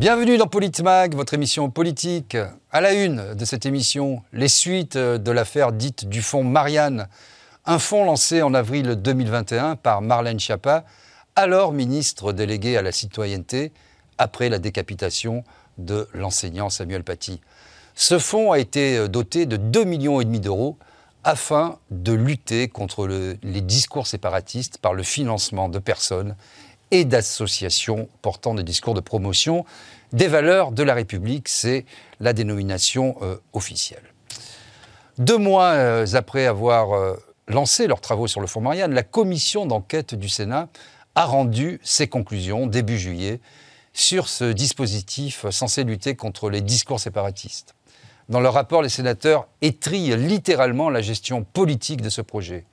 Bienvenue dans Politmag, votre émission politique. À la une de cette émission, les suites de l'affaire dite du fonds Marianne, un fonds lancé en avril 2021 par Marlène Schiappa, alors ministre déléguée à la citoyenneté, après la décapitation de l'enseignant Samuel Paty. Ce fonds a été doté de 2,5 millions d'euros afin de lutter contre les discours séparatistes par le financement de personnes et d'associations portant des discours de promotion des valeurs de la République. C'est la dénomination euh, officielle. Deux mois euh, après avoir euh, lancé leurs travaux sur le fonds Marianne, la commission d'enquête du Sénat a rendu ses conclusions début juillet sur ce dispositif censé lutter contre les discours séparatistes. Dans leur rapport, les sénateurs étrillent littéralement la gestion politique de ce projet.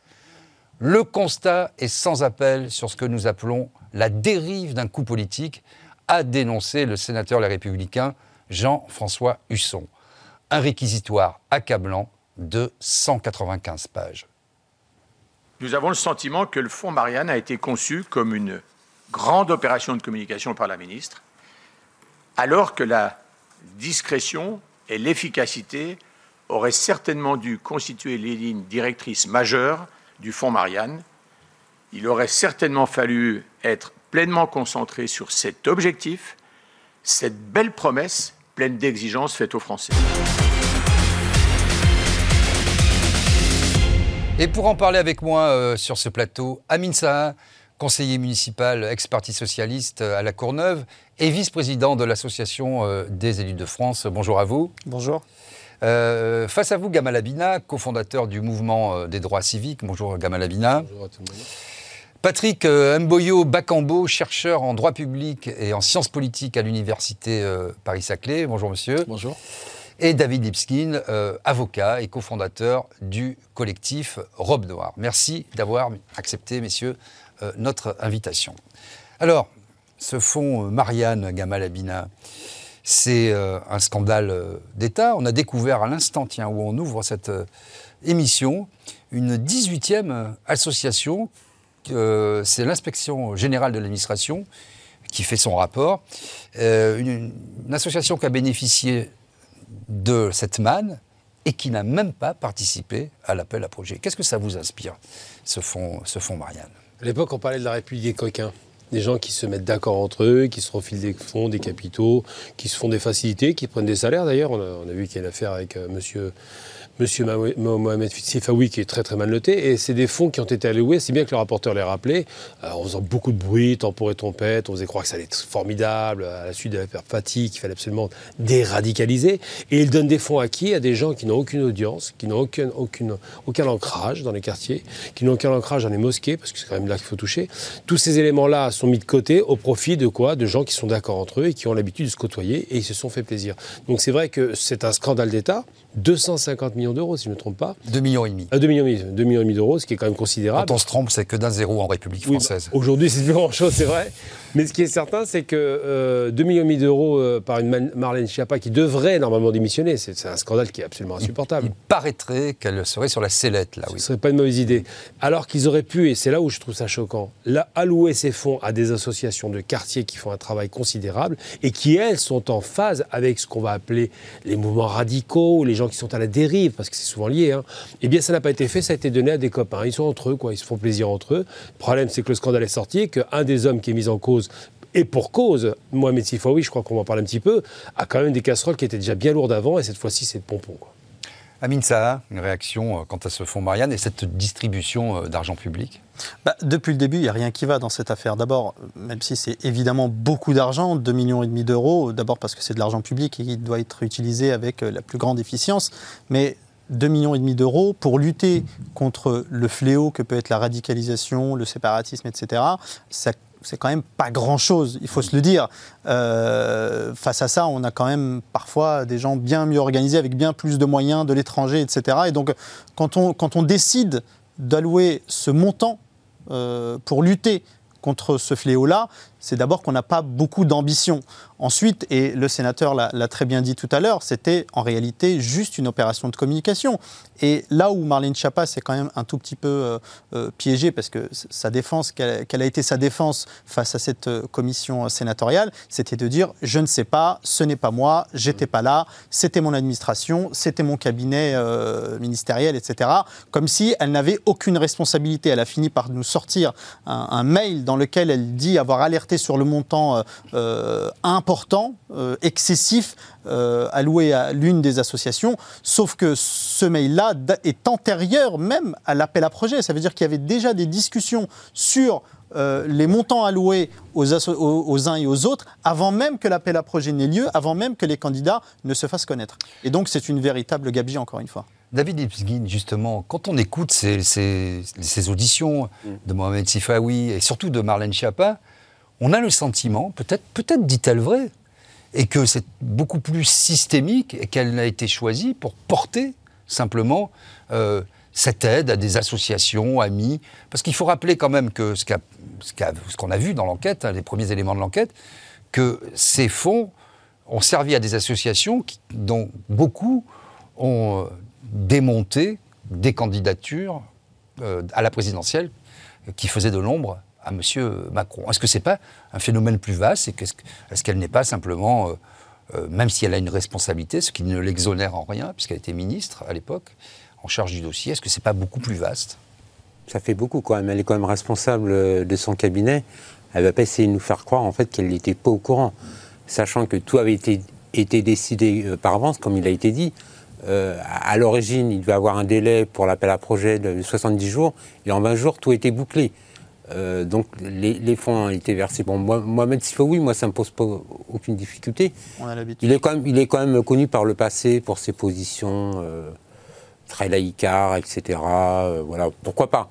Le constat est sans appel sur ce que nous appelons la dérive d'un coup politique, a dénoncé le sénateur Les Républicains Jean-François Husson. Un réquisitoire accablant de 195 pages. Nous avons le sentiment que le fonds Marianne a été conçu comme une grande opération de communication par la ministre, alors que la discrétion et l'efficacité auraient certainement dû constituer les lignes directrices majeures du Fonds Marianne. Il aurait certainement fallu être pleinement concentré sur cet objectif, cette belle promesse pleine d'exigences faite aux Français. Et pour en parler avec moi euh, sur ce plateau, Amin Saha, conseiller municipal, ex-parti socialiste à la Courneuve et vice-président de l'Association euh, des élus de France. Bonjour à vous. Bonjour. Euh, face à vous, Gamal Abina, cofondateur du mouvement euh, des droits civiques. Bonjour Gamal Abina. Bonjour à tout le monde. Patrick Mboyo Bakambo, chercheur en droit public et en sciences politiques à l'université Paris-Saclay. Bonjour monsieur. Bonjour. Et David Lipskin, avocat et cofondateur du collectif Robe Noire. Merci d'avoir accepté, messieurs, euh, notre invitation. Alors, ce fonds euh, Marianne Gamal-Abina, c'est euh, un scandale d'État. On a découvert à l'instant, tiens, où on ouvre cette émission, une 18e association, c'est l'inspection générale de l'administration qui fait son rapport, une, association qui a bénéficié de cette manne et qui n'a même pas participé à l'appel à projet. Qu'est-ce que ça vous inspire, ce fonds, ce fonds Marianne? À l'époque, on parlait de la République des coquins. Des gens qui se mettent d'accord entre eux, qui se refilent des fonds, des capitaux, qui se font des facilités, qui prennent des salaires d'ailleurs. On a, vu qu'il y a une affaire avec euh, monsieur Monsieur Mohamed Sifawi qui est très très mal noté. Et c'est des fonds qui ont été alloués, c'est bien que le rapporteur les rappelé, euh, en faisant beaucoup de bruit, temporaire et trompette, on faisait croire que ça allait être formidable, à la suite de l'affaire Fatih, qu'il fallait absolument déradicaliser. Et ils donnent des fonds à qui À des gens qui n'ont aucune audience, qui n'ont aucun, aucun ancrage dans les quartiers, qui n'ont aucun ancrage dans les mosquées, parce que c'est quand même là qu'il faut toucher. Tous ces éléments-là sont mis de côté au profit de quoi? De gens qui sont d'accord entre eux et qui ont l'habitude de se côtoyer et ils se sont fait plaisir. Donc c'est vrai que c'est un scandale d'État, 250 millions d'euros, si je ne me trompe pas. 2 millions et demi. 2 euh, millions et demi, 2 millions et demi d'euros, ce qui est quand même considérable. Quand on se trompe, c'est que d'un zéro en République française. Aujourd'hui, c'est plus grand-chose, c'est vrai. Mais ce qui est certain, c'est que euh, 2 millions et demi d'euros euh, par une Marlène Schiappa qui devrait normalement démissionner, c'est un scandale qui est absolument insupportable. Il, paraîtrait qu'elle serait sur la sellette, là, oui. Ce serait pas une mauvaise idée. Alors qu'ils auraient pu, et c'est là où je trouve ça choquant, là, allouer ces fonds à des associations de quartiers qui font un travail considérable et qui, elles, sont en phase avec ce qu'on va appeler les mouvements radicaux, les gens qui sont à la dérive, parce que c'est souvent lié. Hein. Eh bien, ça n'a pas été fait, ça a été donné à des copains. Ils sont entre eux, quoi, ils se font plaisir entre eux. Le problème, c'est que le scandale est sorti et qu'un des hommes qui est mis en cause et pour cause, Mohamed Sifawi, je crois qu'on va en parler un petit peu, a quand même des casseroles qui étaient déjà bien lourdes avant, et cette fois-ci, c'est de pompon. Quoi. Amin Saha, une réaction euh, quant à ce fonds Marianne et cette distribution euh, d'argent public? Bah, Depuis le début, il n'y a rien qui va dans cette affaire. D'abord, même si c'est évidemment beaucoup d'argent, 2,5 millions et demi d'euros, d'abord parce que c'est de l'argent public et il doit être utilisé avec euh, la plus grande efficience, mais 2,5 millions et demi d'euros pour lutter contre le fléau que peut être la radicalisation, le séparatisme, etc. C'est quand même pas grand-chose, il faut se le dire. Euh, face à ça, on a quand même parfois des gens bien mieux organisés, avec bien plus de moyens de l'étranger, etc. Et donc, quand on, décide d'allouer ce montant pour lutter contre ce fléau-là, c'est d'abord qu'on n'a pas beaucoup d'ambition. Ensuite, et le sénateur l'a très bien dit tout à l'heure, c'était en réalité juste une opération de communication. Et là où Marlène Schiappa s'est quand même un tout petit peu euh, euh, piégée, parce que sa défense, quelle a été sa défense face à cette euh, commission sénatoriale, c'était de dire je ne sais pas, ce n'est pas moi, j'étais pas là, c'était mon administration, c'était mon cabinet ministériel, etc. Comme si elle n'avait aucune responsabilité. Elle a fini par nous sortir un mail dans lequel elle dit avoir alerté sur le montant important, euh, excessif, euh, alloué à l'une des associations, sauf que ce mail-là est antérieur même à l'appel à projet. Ça veut dire qu'il y avait déjà des discussions sur euh, les montants alloués aux, aux, uns et aux autres avant même que l'appel à projet n'ait lieu, avant même que les candidats ne se fassent connaître. Et donc c'est une véritable gabegie, encore une fois. David Ipsgin, justement, quand on écoute ces, ces, auditions de Mohamed Sifawi et surtout de Marlène Schiappa, on a le sentiment, peut-être dit-elle vrai, et que c'est beaucoup plus systémique et qu'elle a été choisie pour porter simplement euh, cette aide à des associations, amis. Parce qu'il faut rappeler quand même que ce qu'on a, vu dans l'enquête, hein, les premiers éléments de l'enquête, que ces fonds ont servi à des associations dont beaucoup ont euh, démonté des candidatures euh, à la présidentielle qui faisaient de l'ombre à M. Macron. Est-ce que ce n'est pas un phénomène plus vaste Est-ce qu'elle n'est pas simplement, euh, euh, même si elle a une responsabilité, ce qui ne l'exonère en rien, puisqu'elle était ministre à l'époque, en charge du dossier, est-ce que ce n'est pas beaucoup plus vaste? Ça fait beaucoup quand même. Elle est quand même responsable euh, de son cabinet. Elle ne va pas essayer de nous faire croire en fait qu'elle n'était pas au courant, sachant que tout avait été, été décidé par avance, comme il a été dit. à l'origine, il devait avoir un délai pour l'appel à projet de 70 jours, et en 20 jours, tout était bouclé. Euh, donc les, fonds ont été versés. Bon, moi, Mohamed oui, moi ça ne me pose pas aucune difficulté. On a il, est quand même, il est quand même connu par le passé pour ses positions euh, très laïcards, etc. Euh, voilà, pourquoi pas?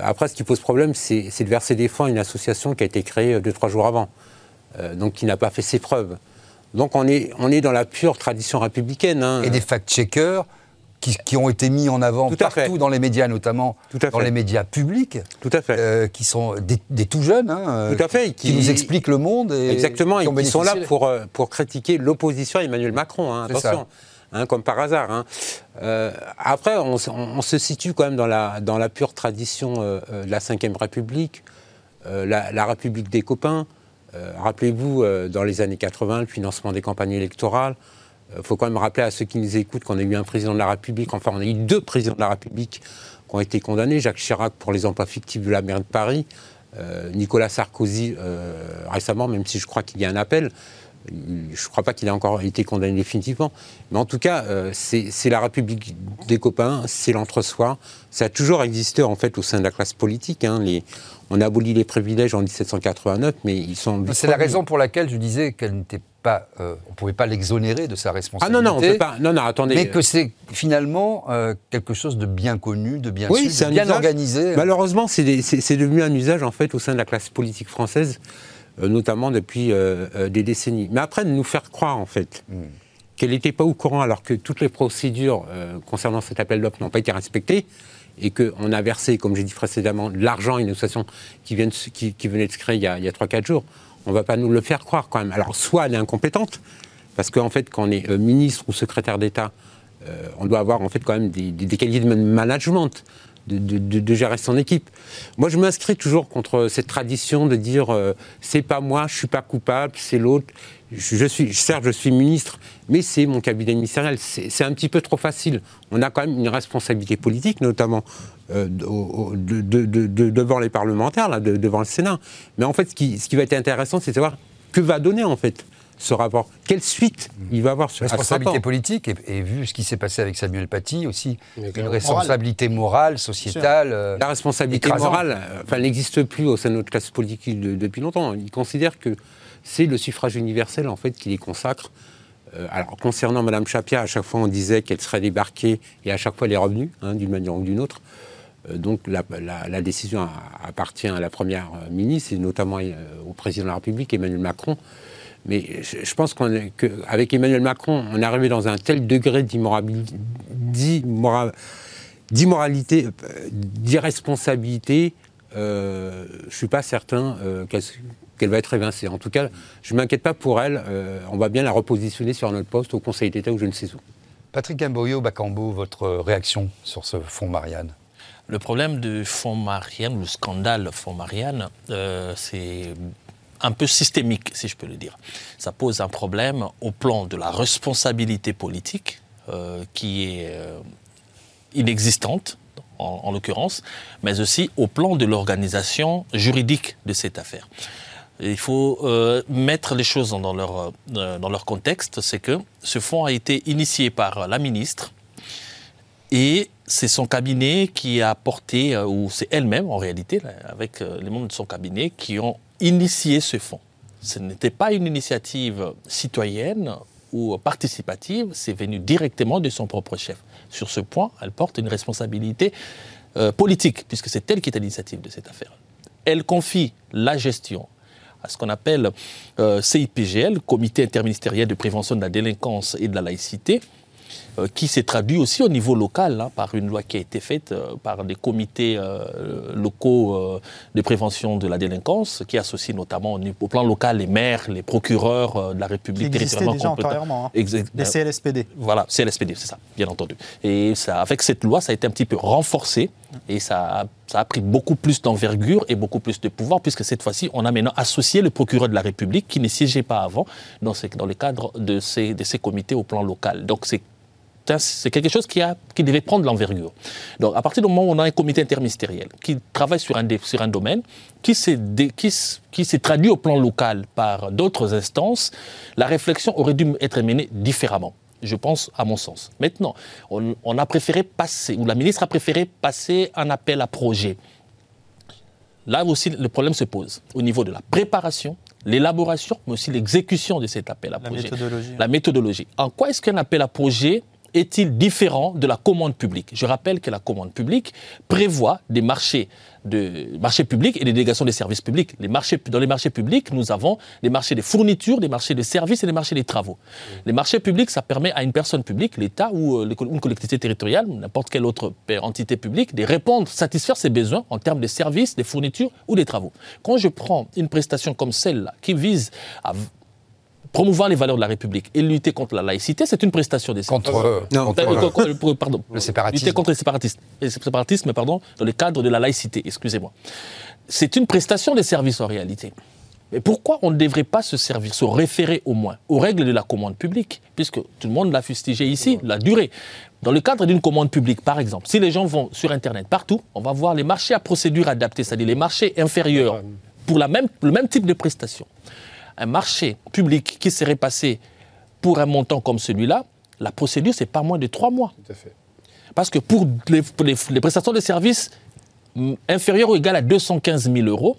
après, ce qui pose problème, c'est de verser des fonds à une association qui a été créée deux, trois jours avant, donc qui n'a pas fait ses preuves. Donc on est, on est dans la pure tradition républicaine. Hein. Et des fact-checkers qui, ont été mis en avant partout dans les médias, notamment dans les médias publics, Tout à fait. Euh, qui sont des, tout jeunes, hein, Tout à fait, qui, nous expliquent le monde. Et Exactement, qui, et qui sont là pour, euh, pour critiquer l'opposition à Emmanuel Macron, hein, attention. Hein, comme par hasard. Hein. Euh, après, on, se situe quand même dans la, dans la pure tradition de la Ve République, la, la, République des copains. Rappelez-vous, dans les années 80, le financement des campagnes électorales, il euh, faut quand même rappeler à ceux qui nous écoutent qu'on a eu un président de la République, enfin on a eu deux présidents de la République qui ont été condamnés, Jacques Chirac pour les emplois fictifs de la maire de Paris, euh, Nicolas Sarkozy euh, récemment, même si je crois qu'il y a un appel, je ne crois pas qu'il ait encore été condamné définitivement. Mais en tout cas, c'est la République des copains, c'est l'entre-soi. Ça a toujours existé en fait au sein de la classe politique. Hein. Les, on a aboli les privilèges en 1789, mais ils sont. C'est la raison pour laquelle je disais qu'elle n'était pas, euh, on ne pouvait pas l'exonérer de sa responsabilité. Ah non, non, on peut pas. Non, non, attendez. Mais que c'est finalement euh, quelque chose de bien connu, de bien oui, su, de bien organisé. Malheureusement, c'est devenu un usage en fait au sein de la classe politique française, euh, notamment depuis des décennies. Mais après, de nous faire croire en fait hmm. qu'elle n'était pas au courant alors que toutes les procédures concernant cet appel d'offres n'ont pas été respectées et qu'on a versé, comme j'ai dit précédemment, de l'argent à une association qui, vient qui, venait de se créer il y a, a 3-4 jours on ne va pas nous le faire croire quand même. Alors, soit elle est incompétente, parce qu'en fait, quand on est euh, ministre ou secrétaire d'État, euh, on doit avoir en fait quand même des, qualités de management, de, gérer son équipe. Moi, je m'inscris toujours contre cette tradition de dire euh, c'est pas moi, je suis pas coupable, c'est l'autre. Je, suis, certes, je suis ministre, mais c'est mon cabinet ministériel. C'est un petit peu trop facile. On a quand même une responsabilité politique, notamment euh, devant les parlementaires, là, devant le Sénat. Mais en fait, ce qui, ce qui va être intéressant, c'est de savoir que va donner en fait ce rapport Quelle suite il va avoir sur Responsabilité politique, et, vu ce qui s'est passé avec Samuel Paty aussi, une responsabilité morale, sociétale. Euh, La responsabilité morale, euh, enfin, n'existe plus au sein de notre classe politique depuis longtemps. Il considère que c'est le suffrage universel en fait qui les consacre. alors concernant Mme Chapia, à chaque fois on disait qu'elle serait débarquée et à chaque fois elle est revenue, hein, d'une manière ou d'une autre. Euh, donc la, décision appartient à la Première ministre et notamment euh, au Président de la République, Emmanuel Macron. Mais je, pense qu'avec Emmanuel Macron, on est arrivé dans un tel degré d'immoralité, euh, d'irresponsabilité, je ne suis pas certain qu'elle qu'elle va être évincée. En tout cas, je ne m'inquiète pas pour elle. Euh, on va bien la repositionner sur notre poste au Conseil d'État ou je ne sais où. Patrick Mboyo, Bakambo, votre réaction sur ce fonds Marianne? Le problème du fonds Marianne, le scandale fonds Marianne, euh, c'est un peu systémique, si je peux le dire. Ça pose un problème au plan de la responsabilité politique, euh, qui est euh, inexistante, en, en l'occurrence, mais aussi au plan de l'organisation juridique de cette affaire. Il faut euh, mettre les choses dans leur, dans leur contexte, c'est que ce fonds a été initié par la ministre et c'est son cabinet qui a porté, ou c'est elle-même en réalité, avec les membres de son cabinet, qui ont initié ce fonds. Ce n'était pas une initiative citoyenne ou participative, c'est venu directement de son propre chef. Sur ce point, elle porte une responsabilité euh, politique, puisque c'est elle qui est à l'initiative de cette affaire. Elle confie la gestion à ce qu'on appelle euh, CIPGL, Comité interministériel de prévention de la délinquance et de la laïcité, euh, qui s'est traduit aussi au niveau local hein, par une loi qui a été faite euh, par des comités euh, locaux de prévention de la délinquance, qui associent notamment au, plan local les maires, les procureurs de la République territorialement déjà antérieurement. hein. Les CLSPD. voilà, c'est l'SPD, c'est ça, bien entendu. Et ça, avec cette loi, ça a été un petit peu renforcé et ça a, ça a pris beaucoup plus d'envergure et beaucoup plus de pouvoir, puisque cette fois-ci, on a maintenant associé le procureur de la République qui ne siégeait pas avant dans, ces- dans le cadre de ces, de ces comités au plan local. Donc c'est c'est quelque chose qui, a, qui devait prendre l'envergure. Donc, à partir du moment où on a un comité interministériel qui travaille sur un, sur un domaine, qui s'est qui traduit au plan local par d'autres instances, la réflexion aurait dû être menée différemment. Je pense, à mon sens. Maintenant, on, on a préféré passer, ou la ministre a préféré passer un appel à projet. Là aussi, le problème se pose au niveau de la préparation, l'élaboration, mais aussi l'exécution de cet appel à La projet. méthodologie. La méthodologie. En quoi est-ce qu'un appel à projet est-il différent de la commande publique? Je rappelle que la commande publique prévoit des marchés, de, marchés publics et des délégations des services publics. Les marchés, dans les marchés publics, nous avons des marchés des fournitures, des marchés de services et des marchés des travaux. Les marchés publics, ça permet à une personne publique, l'État ou euh, les une collectivité territoriale, n'importe quelle autre pa- entité publique, de répondre, satisfaire ses besoins en termes de services, des fournitures ou des travaux. Quand je prends une prestation comme celle-là, qui vise à promouvoir les valeurs de la République et lutter contre la laïcité, c'est une prestation des Contre, euh, Non, contre, euh, euh, pardon. le séparatisme. Lutter contre le séparatisme, le séparatisme pardon, dans le cadre de la laïcité, excusez-moi. C'est une prestation des services en réalité. Mais pourquoi on ne devrait pas se servir, se référer au moins aux règles de la commande publique, puisque tout le monde l'a fustigé ici, la durée. Dans le cadre d'une commande publique, par exemple, si les gens vont sur Internet partout, on va voir les marchés à procédure adaptée, c'est-à-dire les marchés inférieurs pour la même, le même type de prestation. Un marché public qui serait passé pour un montant comme celui-là, la procédure, c'est pas moins de trois mois. Tout à fait. Parce que pour les, pour les- les prestations de services mm, inférieures ou égales à 215 000 euros,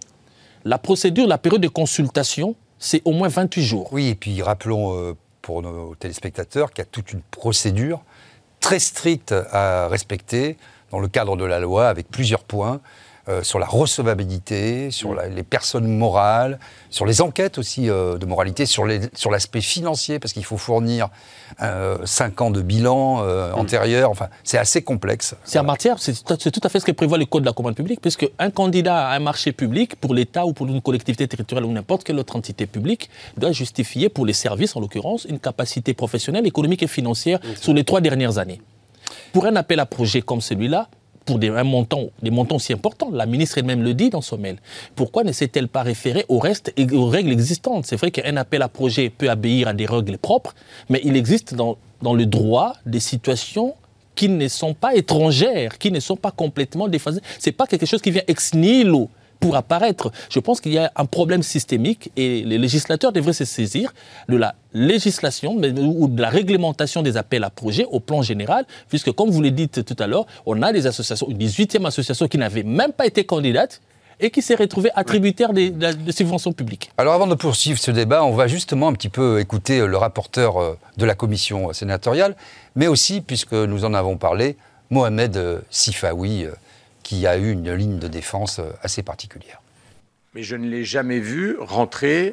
la procédure, la période de consultation, c'est au moins 28 jours. Oui, et puis rappelons euh, pour nos téléspectateurs qu'il y a toute une procédure très stricte à respecter dans le cadre de la loi avec plusieurs points. Euh, sur la recevabilité, sur la- les personnes morales, sur les enquêtes aussi euh, de moralité, sur l'aspect financier, parce qu'il faut fournir euh, cinq ans de bilan euh, antérieur. Enfin, c'est assez complexe. C'est en matière, c'est tout, à- fait ce que prévoit le Code de la commande publique, puisque un candidat à un marché public, pour l'État ou pour une collectivité territoriale ou n'importe quelle autre entité publique, doit justifier pour les services, en l'occurrence, une capacité professionnelle, économique et financière sur les trois dernières années. Pour un appel à projet comme celui-là, pour des, montants aussi importants, la ministre elle-même le dit dans son mail, pourquoi ne s'est-elle pas référée au reste et aux règles existantes? C'est vrai qu'un appel à projet peut obéir à des règles propres, mais il existe dans, dans le droit des situations qui ne sont pas étrangères, qui ne sont pas complètement déphasées. Ce n'est pas quelque chose qui vient ex nihilo pour apparaître. Je pense qu'il y a un problème systémique et les législateurs devraient se saisir de la législation ou de la réglementation des appels à projets au plan général, puisque comme vous l'avez dit tout à l'heure, on a des associations, une 18e association qui n'avait même pas été candidate et qui s'est retrouvée attributaire des, de, la- de subventions publiques. Alors avant de poursuivre ce débat, on va justement un petit peu écouter euh, le rapporteur euh, de la commission euh, sénatoriale, mais aussi, puisque nous en avons parlé, Mohamed Sifawi, qui a eu une ligne de défense euh, assez particulière. Mais je ne l'ai jamais vu rentrer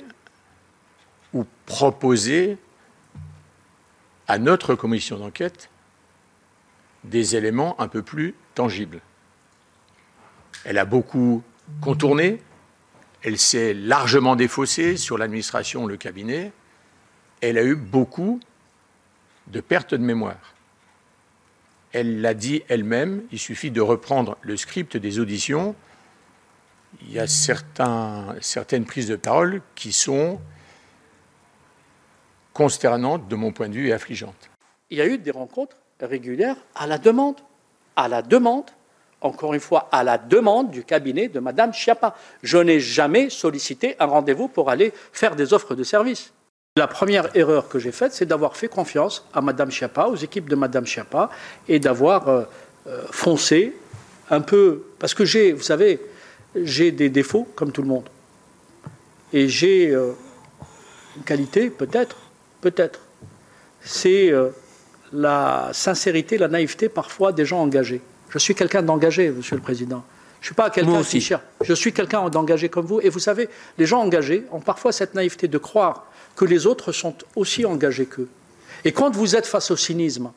ou proposer à notre commission d'enquête des éléments un peu plus tangibles. Elle a beaucoup contourné, Elle s'est largement défaussée sur l'administration, le cabinet. Elle a eu beaucoup de pertes de mémoire. Elle l'a dit elle-même, il suffit de reprendre le script des auditions. Il y a certaines prises de parole qui sont consternantes de mon point de vue et affligeantes. Il y a eu des rencontres régulières à la demande, à la demande, encore une fois, à la demande du cabinet de Madame Chiappa. Je n'ai jamais sollicité un rendez-vous pour aller faire des offres de services. La première erreur que j'ai faite, c'est d'avoir fait confiance à Madame Chiappa, aux équipes de Madame Chiappa, et d'avoir euh, euh, foncé un peu. Parce que j'ai, vous savez, j'ai des défauts comme tout le monde. Et j'ai euh, une qualité, peut-être, peut-être. C'est la sincérité, la naïveté parfois des gens engagés. Je suis quelqu'un d'engagé, Monsieur le Président. Je ne suis pas quelqu'un qui cherche. Je suis quelqu'un d'engagé comme vous. Et vous savez, les gens engagés ont parfois cette naïveté de croire que les autres sont aussi engagés qu'eux. Et quand vous êtes face au cynisme,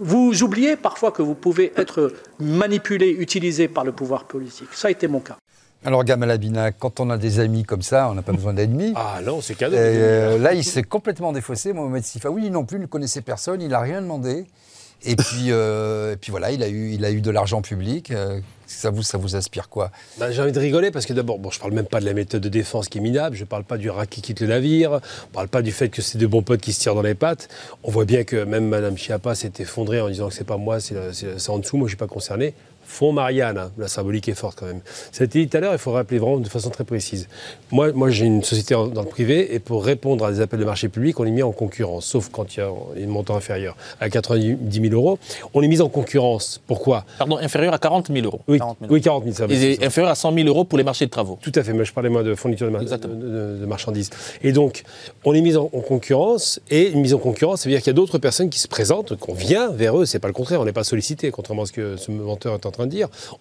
vous oubliez parfois que vous pouvez être manipulé, utilisé par le pouvoir politique. Ça a été mon cas. Alors Gamal Abina, quand on a des amis comme ça, on n'a pas besoin d'ennemis. Ah non, c'est cadeau. Euh, là, il s'est complètement défaussé. Mohamed Sifa, oui, non plus, il ne connaissait personne, il n'a rien demandé. Et puis, euh, et puis voilà, il a eu, il a eu de l'argent public. Euh, ça vous, ça vous quoi? Bah, J'ai envie de rigoler parce que d'abord, je parle même pas de la méthode de défense qui est minable, je parle pas du rat qui quitte le navire, je parle pas du fait que c'est de bons potes qui se tirent dans les pattes. On voit bien que même Madame Chiappa s'est effondrée en disant que c'est pas moi, c'est en dessous, moi je suis pas concerné. Fond Marianne, hein. la symbolique est forte quand même. Ça a été dit tout à l'heure, il faut rappeler vraiment de façon très précise. Moi, moi j'ai une société dans le privé et pour répondre à des appels de marché public, on est mis en concurrence, sauf quand il y a une montant inférieur à 90 000 euros. On est mis en concurrence. Pourquoi? Pardon, inférieur à 40 000 euros. Oui, 40 000, oui, 40 000 ça Et inférieur à 100 000 euros pour les marchés de travaux. Tout à fait, mais je parlais moi de fourniture de, de, marchandises. Et donc, on est mis en, concurrence et une mise en concurrence, ça veut dire qu'il y a d'autres personnes qui se présentent, qu'on vient vers eux, c'est pas le contraire, on n'est pas sollicité, contrairement à ce que ce menteur est en train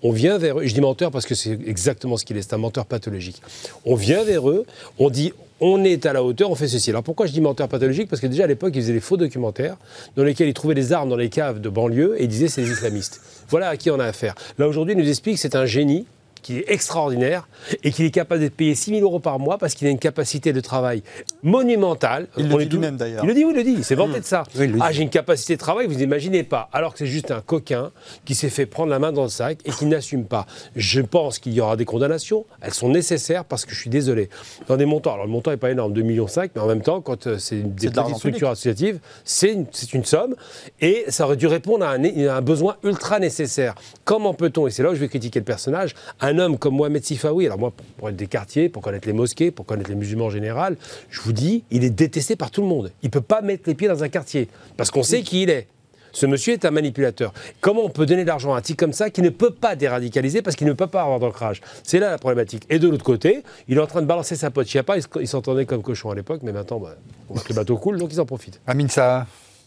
On vient vers eux, je dis menteur parce que c'est exactement ce qu'il est, c'est un menteur pathologique. On vient vers eux, on dit on est à la hauteur, on fait ceci. Alors pourquoi je dis menteur pathologique? Parce que déjà à l'époque, ils faisaient des faux documentaires dans lesquels ils trouvaient des armes dans les caves de banlieue et ils disaient c'est des islamistes. Voilà à qui on a affaire. Là aujourd'hui, il nous explique que c'est un génie qui est extraordinaire et qu'il est capable de payer 6 000 euros par mois parce qu'il a une capacité de travail monumentale. Il le dit lui-même d'ailleurs. Il le dit, oui, il le dit. Il s'est vanté de ça. ah, j'ai une capacité de travail, vous n'imaginez pas. Alors que c'est juste un coquin qui s'est fait prendre la main dans le sac et qui n'assume pas. Je pense qu'il y aura des condamnations. Elles sont nécessaires parce que je suis désolé. Dans des montants, alors le montant n'est pas énorme, 2,5 millions, mais en même temps, quand euh, c'est des petites structures associatives, c'est une, une, somme et ça aurait dû répondre à un, à un besoin ultra nécessaire. Comment peut-on, et c'est là où je vais critiquer le personnage, un un homme comme Mohamed Sifawi, alors moi, pour être des quartiers, pour connaître les mosquées, pour connaître les musulmans en général, je vous dis, il est détesté par tout le monde. Il ne peut pas mettre les pieds dans un quartier, parce qu'on sait qui il est. Ce monsieur est un manipulateur. Comment on peut donner de l'argent à un type comme ça qui ne peut pas déradicaliser parce qu'il ne peut pas avoir d'ancrage? C'est là la problématique. Et de l'autre côté, il est en train de balancer sa pote Chiappa. Il s'entendait comme cochon à l'époque, mais maintenant, bah, on voit que le bateau coule, donc ils en profitent. Amin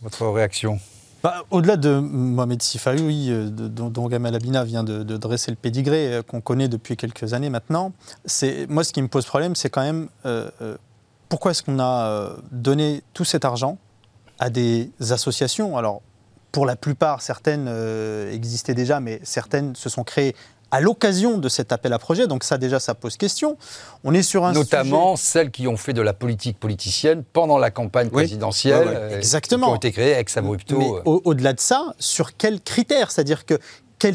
votre réaction? Bah, au-delà de Mohamed Sifawi, oui, euh, dont, Gamal Abina vient de, dresser le pédigré, euh, qu'on connaît depuis quelques années maintenant, moi ce qui me pose problème, c'est quand même euh, pourquoi est-ce qu'on a donné tout cet argent à des associations? Alors, pour la plupart, certaines existaient déjà, mais certaines se sont créées à l'occasion de cet appel à projet. Donc ça déjà, ça pose question. On est sur un Notamment celles qui ont fait de la politique politicienne pendant la campagne présidentielle. Euh, exactement. Qui ont été créées ex abrupto. Mais euh. au-delà de ça, sur quels critères? C'est-à-dire que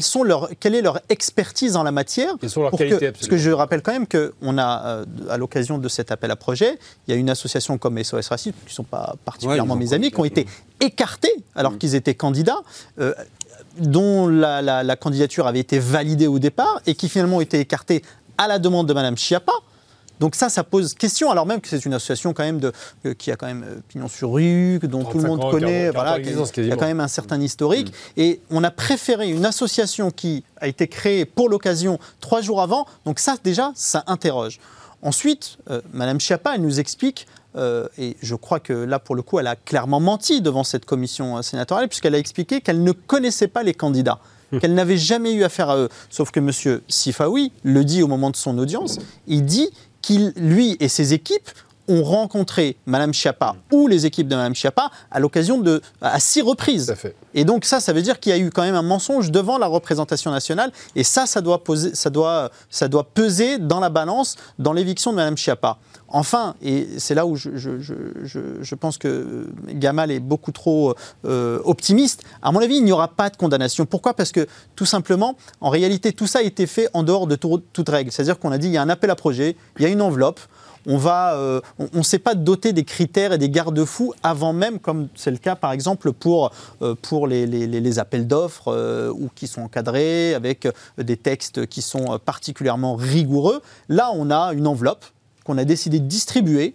sont leurs, quelle est leur expertise en la matière Quelles sont leurs qualités Parce que je rappelle quand même qu'on a, euh, à l'occasion de cet appel à projet, il y a une association comme SOS Racisme, qui ne sont pas particulièrement mes amis, qui ont été écartés alors mm. qu'ils étaient candidats dont la, candidature avait été validée au départ et qui finalement été écartée à la demande de Mme Chiappa. Donc ça, ça pose question, alors même que c'est une association quand même de, euh, qui a quand même euh, pignon sur rue, dont tout le monde connaît, voilà, qui, a quand même un certain historique. Mm. Et on a préféré une association qui a été créée pour l'occasion trois jours avant. Donc ça, déjà, ça interroge. Ensuite, euh, Mme Chiappa, elle nous explique euh, et je crois que là, pour le coup, elle a clairement menti devant cette commission euh, sénatoriale, puisqu'elle a expliqué qu'elle ne connaissait pas les candidats, hum. qu'elle n'avait jamais eu affaire à eux. Sauf que M. Sifawi le dit au moment de son audience, il dit qu'il, lui et ses équipes, ont rencontré Madame Schiappa ou les équipes de Madame Schiappa à l'occasion de à six reprises. Tout à fait. Et donc ça, ça veut dire qu'il y a eu quand même un mensonge devant la représentation nationale. Et ça, ça doit, poser, ça doit, ça doit peser dans la balance dans l'éviction de Madame Schiappa. Enfin, et c'est là où je, pense que Gamal est beaucoup trop euh, optimiste, à mon avis, il n'y aura pas de condamnation. Pourquoi? Parce que tout simplement, en réalité, tout ça a été fait en dehors de tout- toute règle. C'est-à-dire qu'on a dit il y a un appel à projet, il y a une enveloppe. On euh, on ne s'est pas doté des critères et des garde-fous avant même, comme c'est le cas par exemple pour, euh, pour les, appels d'offres ou qui sont encadrés avec des textes qui sont particulièrement rigoureux. Là, on a une enveloppe qu'on a décidé de distribuer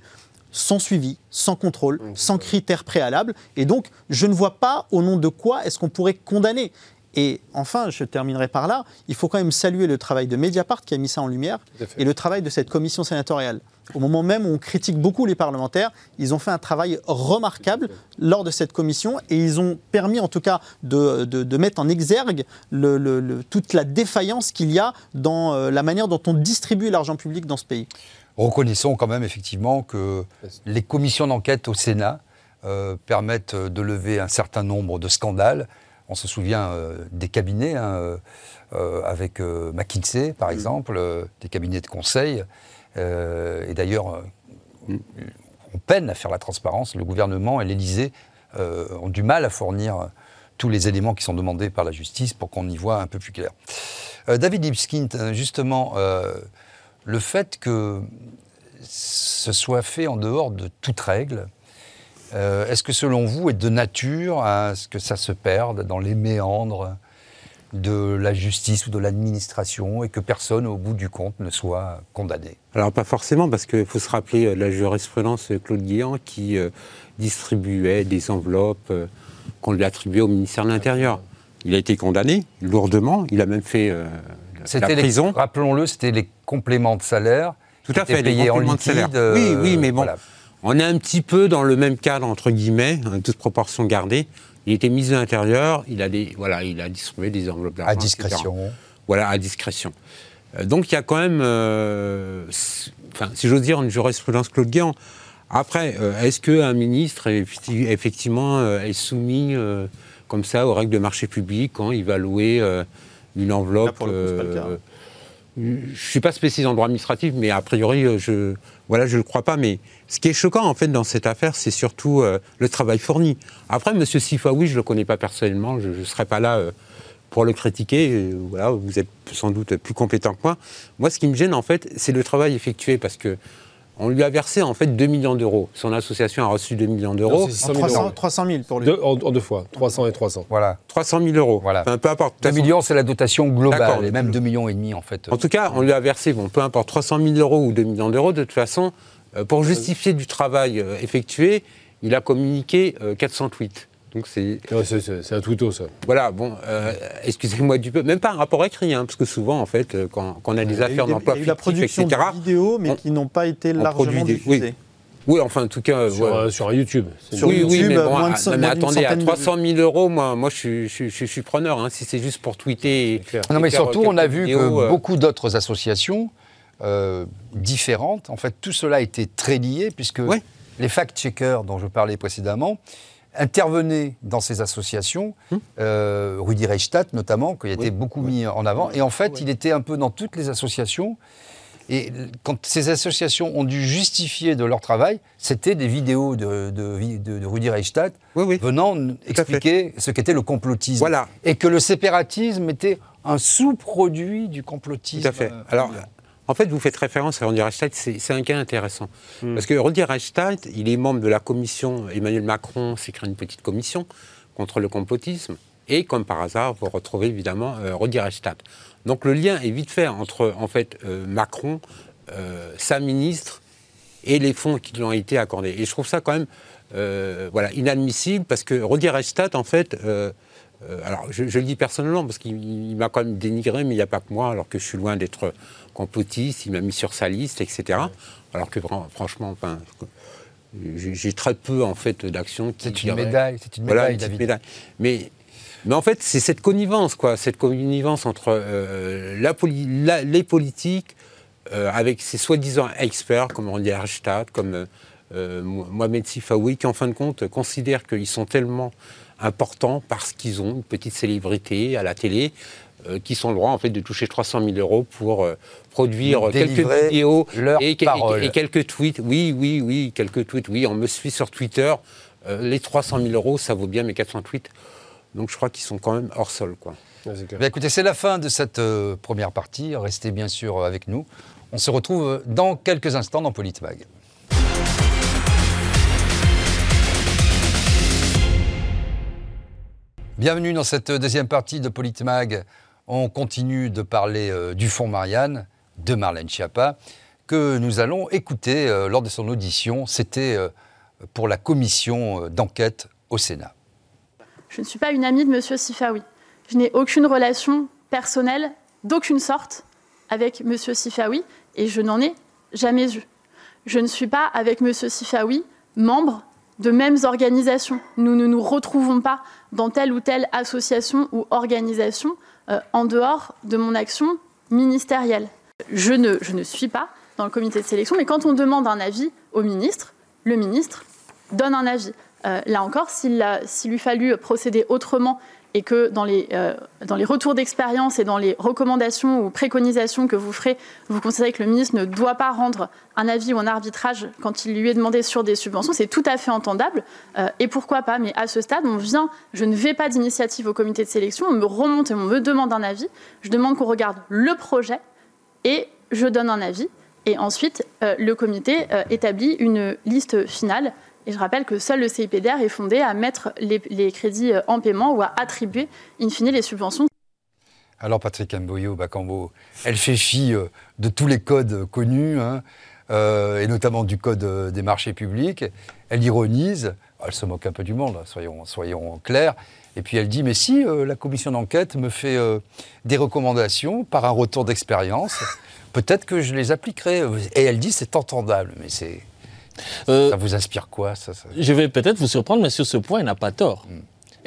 sans suivi, sans contrôle, sans critères préalables. Et donc, je ne vois pas au nom de quoi est-ce qu'on pourrait condamner. Et enfin, je terminerai par là, il faut quand même saluer le travail de Mediapart qui a mis ça en lumière et le travail de cette commission sénatoriale. Au moment même où on critique beaucoup les parlementaires, ils ont fait un travail remarquable lors de cette commission et ils ont permis en tout cas de, de- de mettre en exergue le- le- le- toute la défaillance qu'il y a dans euh, la manière dont on distribue l'argent public dans ce pays. Reconnaissons quand même effectivement que les commissions d'enquête au Sénat euh, permettent de lever un certain nombre de scandales. On se souvient euh, des cabinets, hein, euh, avec McKinsey par exemple, euh, des cabinets de conseil. Et d'ailleurs, euh, on peine à faire la transparence. Le gouvernement et l'Élysée ont du mal à fournir tous les éléments qui sont demandés par la justice pour qu'on y voit un peu plus clair. David Lipskind, justement, le fait que ce soit fait en dehors de toute règle, euh, est-ce que selon vous est de nature à ce que ça se perde dans les méandres de la justice ou de l'administration et que personne, au bout du compte, ne soit condamné? Alors pas forcément, parce qu'il faut se rappeler euh, la jurisprudence euh, Claude Guillan qui distribuait des enveloppes qu'on lui attribuait au ministère de l'Intérieur. Il a été condamné lourdement, il a même fait la prison. Rappelons-le, c'était les compléments de salaire. Tout qui à fait, les payés en compléments de liquide. salaire. euh, Oui, oui, mais bon, voilà. on est un petit peu dans le même cadre, entre guillemets, hein, toute proportion gardée. Il était mis à l'intérieur, il, a des- voilà, il a distribué des enveloppes d'argent. À etc. discrétion. Voilà, à discrétion. Euh, Donc il y a quand même, euh, enfin, si j'ose dire, une jurisprudence Claude Guéant. Après, euh, est-ce qu'un ministre, effecti- effectivement, euh, est soumis euh, comme ça aux règles de marché public quand il va louer une Là, enveloppe pour le coup, pas le cas. euh, je ne suis pas spécialiste en droit administratif, mais a priori, euh, je voilà, je le crois pas. Mais ce qui est choquant, en fait, dans cette affaire, c'est surtout euh, le travail fourni. Après, M. Sifaoui, je ne le connais pas personnellement, je ne serai pas là pour le critiquer. voilà, vous êtes sans doute plus compétent que moi. Moi, ce qui me gêne, en fait, c'est le travail effectué, parce que on lui a versé, en fait, 2 millions d'euros. Son association a reçu 2 millions d'euros. Non, c'est 100 000 300, euros. 300 000 pour lui. Deux- en, en deux fois, 300 et 300. Voilà. 300 000 euros. Voilà. Enfin, peu importe. De 2 toute façon, millions, c'est la dotation globale, D'accord. et même 2 millions et demi en fait. En tout cas, on lui a versé, bon, peu importe, 300 000 euros ou 2 millions d'euros. De toute façon, euh, pour justifier du travail euh, effectué, il a communiqué euh, 400 tweets. Donc c'est un twitto, ça. voilà, bon, euh, excusez-moi du peu, même pas un rapport écrit, hein, parce que souvent, en fait, euh, quand, quand on a des Il y a eu affaires d'emploi il y a eu la fictif, production etc. de vidéos, mais on- qui n'ont pas été largement diffusées. oui. Oui, enfin, en tout cas, euh, Sur, ouais. YouTube. Sur oui, une- oui, YouTube, mais bon, moins de ah, cent- non, mais moins d'une attendez, à centaine de 300 000 euros, moi, moi je, suis, je, suis- je suis preneur. hein, si c'est juste pour tweeter. et- clair. Non, mais surtout, on a vu vidéos, que euh, beaucoup d'autres associations euh, différentes, en fait, tout cela a été très lié, puisque Ouais. les fact-checkers dont je parlais précédemment intervenaient dans ces associations, Hum. euh, Rudi Reichstadt notamment, qui a été Oui. beaucoup mis en avant, et en fait, il était un peu dans toutes les associations. Et quand ces associations ont dû justifier de leur travail, c'était des vidéos de, de, de- de Rudi Reichstadt venant expliquer ce qu'était le complotisme. Voilà. Et que le séparatisme était un sous-produit du complotisme. Tout à fait. euh, Alors, en fait, vous faites référence à Rudi Reichstadt, c'est un cas intéressant. Parce que Rudi Reichstadt, il est membre de la commission, Emmanuel Macron s'est créé une petite commission contre le complotisme. Et comme par hasard, vous retrouvez évidemment euh, Reichstadt. Donc le lien est vite fait entre, en fait, euh, Macron, euh, sa ministre et les fonds qui lui ont été accordés. Et je trouve ça quand même euh, voilà, inadmissible parce que Rudi Reichstadt, en fait, euh, alors je, je le dis personnellement parce qu'il il m'a quand même dénigré, mais il n'y a pas que moi, alors que je suis loin d'être complotiste, il m'a mis sur sa liste, etc. Alors que fran- franchement, enfin, j'ai très peu en fait d'actions qui C'est une médaille, c'est une voilà, médaille, une petite David. médaille. Mais, mais en fait, c'est cette connivence, quoi, cette connivence entre euh, la poli- la- les politiques, euh, avec ces soi-disant experts, comme Randy Arstadt, comme Mohamed Sifawi, qui en fin de compte considèrent qu'ils sont tellement importants parce qu'ils ont une petite célébrité à la télé, euh, qui sont le droit en fait de toucher 300 000 euros pour euh, produire quelques vidéos et, et, quelques tweets. Oui, oui, oui, quelques tweets. Oui, on me suit sur Twitter. Euh, les 300 000 euros, ça vaut bien mes 400 tweets. Donc je crois qu'ils sont quand même hors sol, quoi. écoutez, c'est la fin de cette première partie. Restez bien sûr avec nous. On se retrouve dans quelques instants dans Politmag. Bienvenue dans cette deuxième partie de Politmag on continue de parler euh, du fonds Marianne de Marlène Schiappa, que nous allons écouter euh, lors de son audition. C'était euh, pour la commission d'enquête au Sénat. Je ne suis pas une amie de M. Sifawi. Je n'ai aucune relation personnelle d'aucune sorte avec M. Sifawi et je n'en ai jamais eu. Je ne suis pas avec M. Sifawi membre de mêmes organisations. Nous ne nous retrouvons pas dans telle ou telle association ou organisation euh, en dehors de mon action ministérielle. Je ne, je ne suis pas dans le comité de sélection, mais quand on demande un avis au ministre, le ministre donne un avis. Euh, là encore, s'il lui fallu procéder autrement et que dans les, euh, dans les retours d'expérience et dans les recommandations ou préconisations que vous ferez, vous considérez que le ministre ne doit pas rendre un avis ou un arbitrage quand il lui est demandé sur des subventions, c'est tout à fait entendable. Euh, et pourquoi pas Mais à ce stade, on vient, je ne vais pas d'initiative au comité de sélection, on me remonte et on me demande un avis. Je demande qu'on regarde le projet et je donne un avis. Et ensuite, euh, le comité établit une liste finale et je rappelle que seul le CIPDR est fondé à mettre les, crédits euh, en paiement ou à attribuer, in fine, les subventions. Alors Patrick Mboyo, Bakambo, elle fait fi euh, de tous les codes connus, hein, euh, et notamment du code des marchés publics. Elle ironise, elle se moque un peu du monde, soyons, soyons clairs. Et puis elle dit, mais si la commission d'enquête me fait des recommandations par un retour d'expérience, peut-être que je les appliquerai. Et elle dit, c'est entendable, mais c'est euh, ça vous inspire quoi ça, Je vais peut-être vous surprendre, mais sur ce point, il n'a pas tort. Il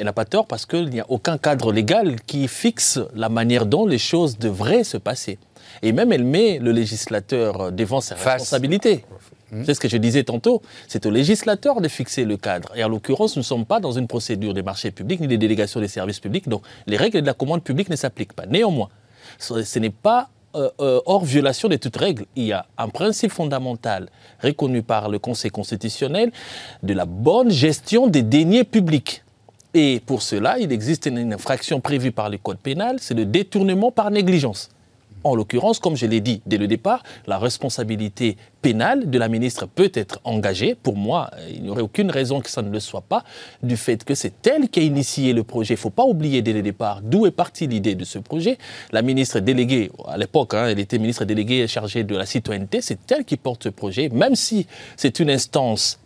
hmm. n'a pas tort parce qu'il n'y a aucun cadre légal qui fixe la manière dont les choses devraient se passer. Et même elle met le législateur devant ses responsabilités. Hmm. C'est ce que je disais tantôt. C'est au législateur de fixer le cadre. Et en l'occurrence, nous ne sommes pas dans une procédure des marchés publics ni des délégations des services publics. Donc les règles de la commande publique ne s'appliquent pas. Néanmoins, ce n'est pas euh, euh, hors violation de toute règle. Il y a un principe fondamental reconnu par le Conseil constitutionnel de la bonne gestion des deniers publics. Et pour cela, il existe une infraction prévue par le Code pénal, c'est le détournement par négligence. En l'occurrence, comme je l'ai dit dès le départ, la responsabilité pénale de la ministre peut être engagée. Pour moi, il n'y aurait aucune raison que ça ne le soit pas, du fait que c'est elle qui a initié le projet. Il ne faut pas oublier dès le départ d'où est partie l'idée de ce projet. La ministre déléguée, à l'époque, hein, elle était ministre déléguée chargée de la citoyenneté, c'est elle qui porte ce projet, même si c'est une instance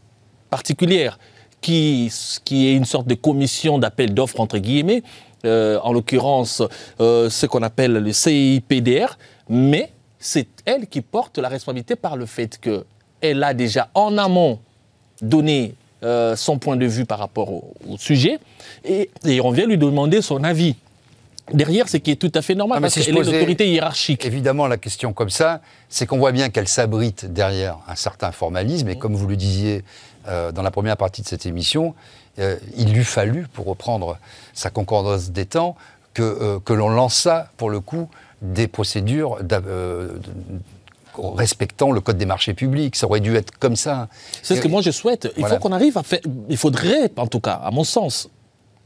particulière qui, qui est une sorte de commission d'appel d'offres, entre guillemets, euh, en l'occurrence euh, ce qu'on appelle le CIPDR, mais c'est elle qui porte la responsabilité par le fait qu'elle a déjà en amont donné euh, son point de vue par rapport au, sujet et, on vient lui demander son avis. Derrière, ce qui est tout à fait normal, ah, parce qu'elle est l'autorité hiérarchique. Évidemment, la question comme ça, c'est qu'on voit bien qu'elle s'abrite derrière un certain formalisme, et mmh. comme vous le disiez dans la première partie de cette émission, euh, il lui fallu, pour reprendre sa concordance des temps, que, euh, que l'on lança, pour le coup, des procédures euh, respectant le code des marchés publics. Ça aurait dû être comme ça. C'est ce que moi je souhaite. Il faut qu'on arrive à faire. Il faudrait, en tout cas, à mon sens,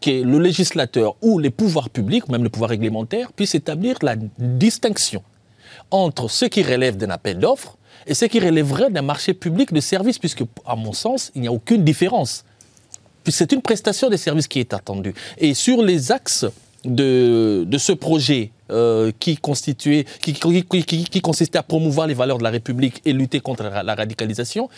que le législateur ou les pouvoirs publics, même le pouvoir réglementaire, puissent établir la distinction entre ce qui relève d'un appel d'offres et ce qui relèverait d'un marché public de services, puisque, à mon sens, il n'y a aucune différence c'est une prestation des services qui est attendue. Et sur les axes de, ce projet euh, qui, constituait, qui, qui, consistait à promouvoir les valeurs de la République et lutter contre la, radicalisation,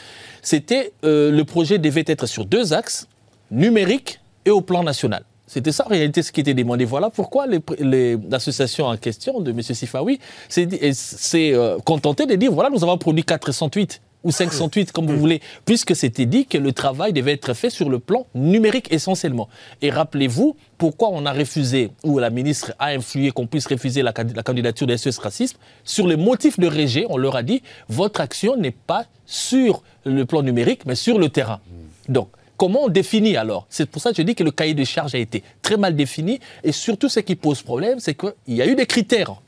c'était euh, le projet devait être sur deux axes, numérique et au plan national. C'était ça en réalité ce qui était demandé. Voilà pourquoi l'association en question de M. Sifawi s'est euh, contentée de dire voilà, nous avons produit 408 ou 508, comme vous voulez, puisque c'était dit que le travail devait être fait sur le plan numérique essentiellement. Et rappelez-vous pourquoi on a refusé, ou la ministre a influé qu'on puisse refuser la, candidature des SES Racisme. Sur les motifs de rejet, on leur a dit, votre action n'est pas sur le plan numérique, mais sur le terrain. Donc, Comment on définit alors? C'est pour ça que je dis que le cahier de charges a été très mal défini. Et surtout, ce qui pose problème, c'est qu'il y a eu des critères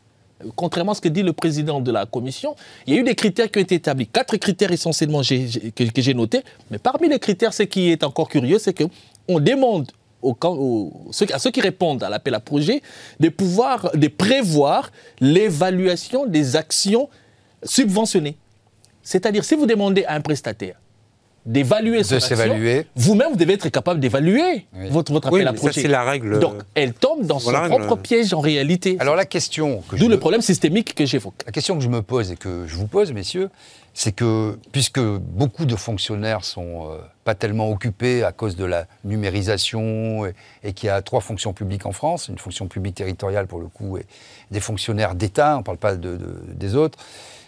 contrairement à ce que dit le président de la commission, il y a eu des critères qui ont été établis. Quatre critères essentiellement que, j'ai notés. Mais parmi les critères, ce qui est encore curieux, c'est qu'on demande à ceux qui répondent à l'appel à projet de pouvoir, de prévoir l'évaluation des actions subventionnées. C'est-à-dire, si vous demandez à un prestataire d'évaluer son action, vous-même, vous devez être capable d'évaluer votre, votre appel à projet. c'est la règle. Donc, elle tombe dans son propre piège en réalité. Alors, la question... D'où le problème systémique que j'évoque. La question que je me pose et que je vous pose, messieurs, c'est que, puisque beaucoup de fonctionnaires sont euh, pas tellement occupés à cause de la numérisation et, qu'il y a trois fonctions publiques en France, une fonction publique territoriale pour le coup et des fonctionnaires d'État, on ne parle pas de, des autres,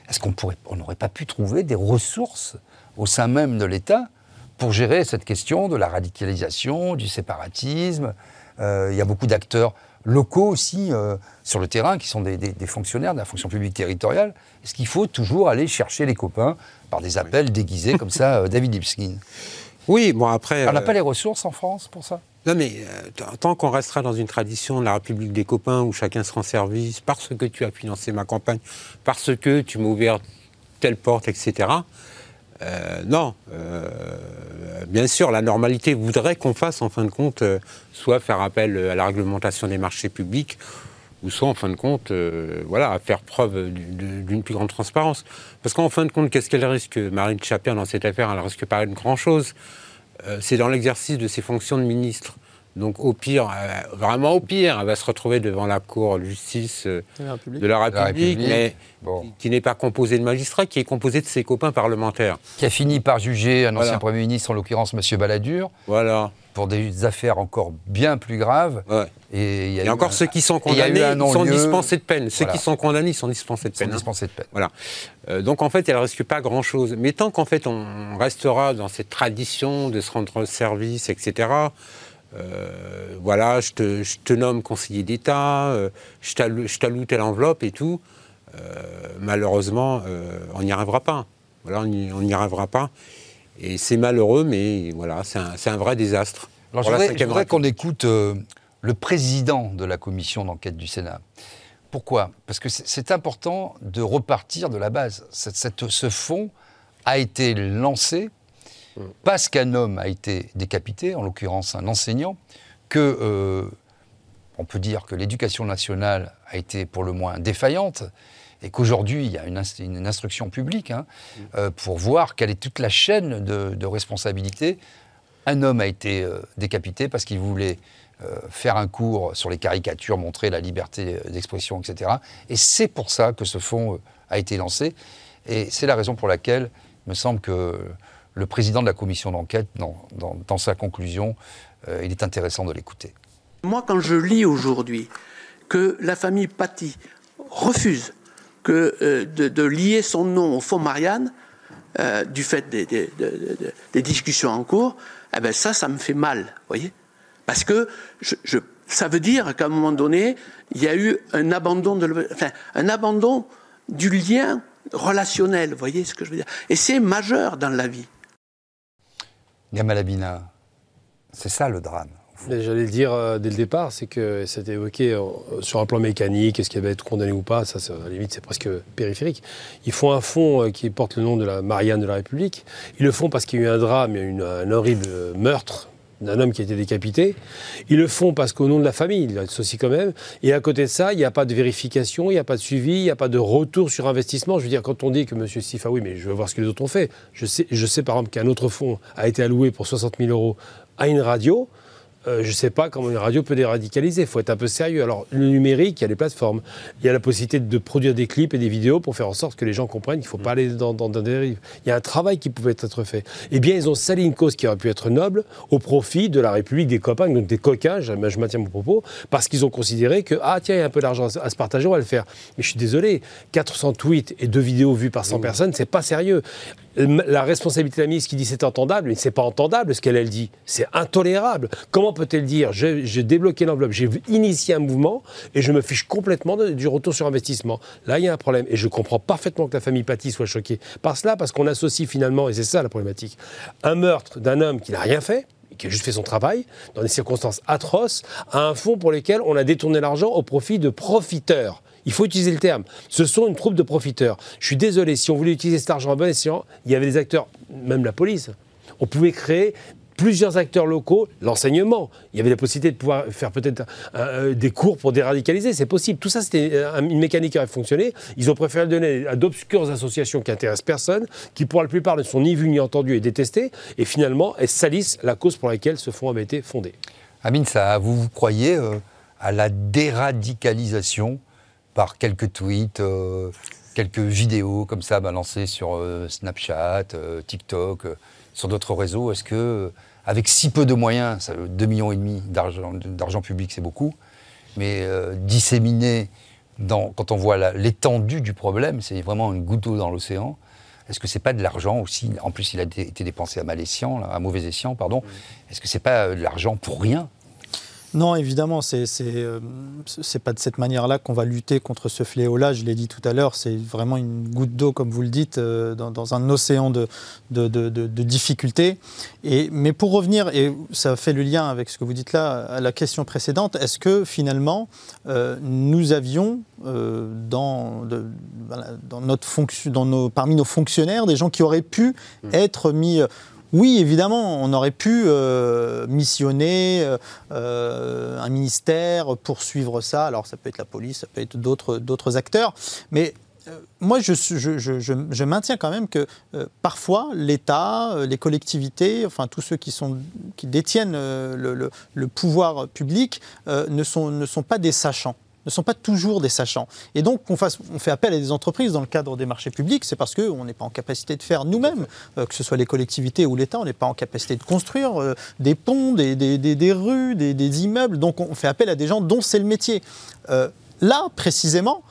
est-ce qu'on n'aurait pas pu trouver des ressources au sein même de l'État pour gérer cette question de la radicalisation, du séparatisme. Euh, il y a beaucoup d'acteurs locaux aussi euh, sur le terrain qui sont des, fonctionnaires de la fonction publique territoriale. Est-ce qu'il faut toujours aller chercher les copains par des appels déguisés comme ça, euh, David Lipskin Oui, bon après... On n'a pas les ressources en France pour ça? Non, mais tant qu'on restera dans une tradition de la République des copains où chacun se rend service parce que tu as financé ma campagne, parce que tu m'as ouvert telle porte, etc., euh, non. Euh, bien sûr, la normalité voudrait qu'on fasse, en fin de compte, euh, soit faire appel à la réglementation des marchés publics, ou soit, en fin de compte, voilà, faire preuve d'une plus grande transparence. Parce qu'en fin de compte, qu'est-ce qu'elle risque Marine Chapin, dans cette affaire, elle risque pas une grand-chose. C'est dans l'exercice de ses fonctions de ministre. Donc au pire, euh, vraiment au pire, elle va se retrouver devant la Cour de justice euh, de la République, mais qui n'est pas composée de magistrats, qui est composée de ses copains parlementaires. Qui a fini par juger un ancien Premier ministre, en l'occurrence M. Balladur. Voilà. Pour des affaires encore bien plus graves. Et il y a, encore ceux qui sont condamnés sont dispensés de peine. Ceux qui sont condamnés sont dispensés de peine. Sont hein. dispensés de peine. Voilà. Euh, donc en fait, elle ne risque pas grand-chose. Mais tant qu'en fait on restera dans cette tradition de se rendre service, etc., euh, voilà, je te, nomme conseiller d'État, euh, je t'alloue telle enveloppe et tout. Euh, malheureusement, on n'y arrivera pas. Voilà, on n'y arrivera pas. Et c'est malheureux, mais voilà, c'est un, vrai désastre. Alors, je voudrais, qu'on écoute le président de la commission d'enquête du Sénat. Pourquoi? Parce que c'est important de repartir de la base. ce fonds a été lancé parce qu'un homme a été décapité, en l'occurrence un enseignant, que euh, on peut dire que l'éducation nationale a été pour le moins défaillante et qu'aujourd'hui il y a une, instruction publique hein, euh, pour voir quelle est toute la chaîne de, responsabilité. Un homme a été euh, décapité parce qu'il voulait faire un cours sur les caricatures, montrer la liberté d'expression, etc. Et c'est pour ça que ce fonds a été lancé. Et c'est la raison pour laquelle il me semble que le président de la commission d'enquête, dans, sa conclusion, euh, il est intéressant de l'écouter. Moi, quand je lis aujourd'hui que la famille Paty refuse euh, de, lier son nom au fonds Marianne, euh, du fait des, discussions en cours, eh ben ça, ça me fait mal, voyez Parce que ça veut dire qu'à un moment donné, il y a eu un abandon, un abandon du lien relationnel, voyez ce que je veux dire Et c'est majeur dans la vie. Gamalabina, c'est ça le drame. J'allais le dire euh, dès le départ, c'est que c'était évoqué euh, sur un plan mécanique, est-ce qu'il va être condamné ou pas, ça, à la limite c'est presque périphérique. Ils font un fonds euh, qui porte le nom de la Marianne de la République. Ils le font parce qu'il y a eu un drame, il y a eu un horrible meurtre d'un homme qui a été décapité. Ils le font parce qu'au nom de la famille, il aussi quand même. Et à côté de ça, il n'y a pas de vérification, il n'y a pas de suivi, il n'y a pas de retour sur investissement. Je veux dire, quand on dit que M. Sifa, oui, mais je veux voir ce que les autres ont fait. Je sais, je sais par exemple qu'un autre fonds a été alloué pour 60 000 euros à une radio. Euh, je ne sais pas comment une radio peut déradicaliser. Il faut être un peu sérieux. Alors, le numérique, il y a les plateformes. Il y a la possibilité de produire des clips et des vidéos pour faire en sorte que les gens comprennent qu'il ne faut pas aller dans, des dérives. Il y a un travail qui pouvait être fait. Eh bien, ils ont sali une cause qui aurait pu être noble au profit de la République des copains, donc des coquins, je, je maintiens mon propos, parce qu'ils ont considéré que, ah tiens, il y a un peu d'argent à se partager, on va le faire. Mais je suis désolé, 400 tweets et deux vidéos vues par 100 personnes, c'est pas sérieux la responsabilité de la ministre qui dit c'est entendable, mais c'est pas entendable ce qu'elle elle dit. C'est intolérable. Comment peut-elle dire j'ai débloqué l'enveloppe, j'ai initié un mouvement et je me fiche complètement du retour sur investissement Là, il y a un problème. Et je comprends parfaitement que la famille Paty soit choquée par cela, parce qu'on associe finalement, et c'est ça la problématique, un meurtre d'un homme qui n'a rien fait, qui a juste fait son travail, dans des circonstances atroces, à un fonds pour lequel on a détourné l'argent au profit de profiteurs. Il faut utiliser le terme. Ce sont une troupe de profiteurs. Je suis désolé, si on voulait utiliser cet argent à bon escient, il y avait des acteurs, même la police. On pouvait créer plusieurs acteurs locaux, l'enseignement. Il y avait la possibilité de pouvoir faire peut-être euh, des cours pour déradicaliser, c'est possible. Tout ça, c'était euh, une mécanique qui avait fonctionné. Ils ont préféré le donner à d'obscures associations qui intéressent personne, qui pour la plupart ne sont ni vues ni entendues et détestées, et finalement, elles salissent la cause pour laquelle ce fonds avait été fondé. Amine, ça, vous, croyez euh, à la déradicalisation par quelques tweets, euh, quelques vidéos comme ça balancées sur euh, Snapchat, euh, TikTok, sur d'autres réseaux. Est-ce que, avec si peu de moyens, 2,5 millions et demi d'argent public, c'est beaucoup, mais disséminé dans, quand on voit l'étendue du problème, c'est vraiment une goutte d'eau dans l'océan. Est-ce que c'est pas de l'argent aussi? En plus, il a été dépensé à mal escient, à mauvais escient, pardon. Est-ce que c'est pas de l'argent pour rien? Non, évidemment, c'est euh, c'est pas de cette manière-là qu'on va lutter contre ce fléau-là. Je l'ai dit tout à l'heure, c'est vraiment une goutte d'eau, comme vous le dites, euh, dans, un océan de, de, de, difficultés. Et, mais pour revenir, et ça fait le lien avec ce que vous dites là, à la question précédente, est-ce que finalement, euh, nous avions dans, dans notre fonction, dans nos, parmi nos fonctionnaires des gens qui auraient pu mmh. être mis oui, évidemment, on aurait pu euh, missionner euh, euh, un ministère pour suivre ça. Alors, ça peut être la police, ça peut être d'autres acteurs. Mais moi, je, maintiens quand même que parfois, l'État, les collectivités, enfin tous ceux qui, sont, qui détiennent le, pouvoir public ne, sont, ne sont pas des sachants ne sont pas toujours des sachants. Et donc, on, on fait appel à des entreprises dans le cadre des marchés publics, c'est parce qu'on n'est pas en capacité de faire nous-mêmes, euh, que ce soit les collectivités ou l'État, on n'est pas en capacité de construire euh, des ponts, des, des, rues, des, immeubles. Donc, on fait appel à des gens dont c'est le métier. Euh, là, précisément,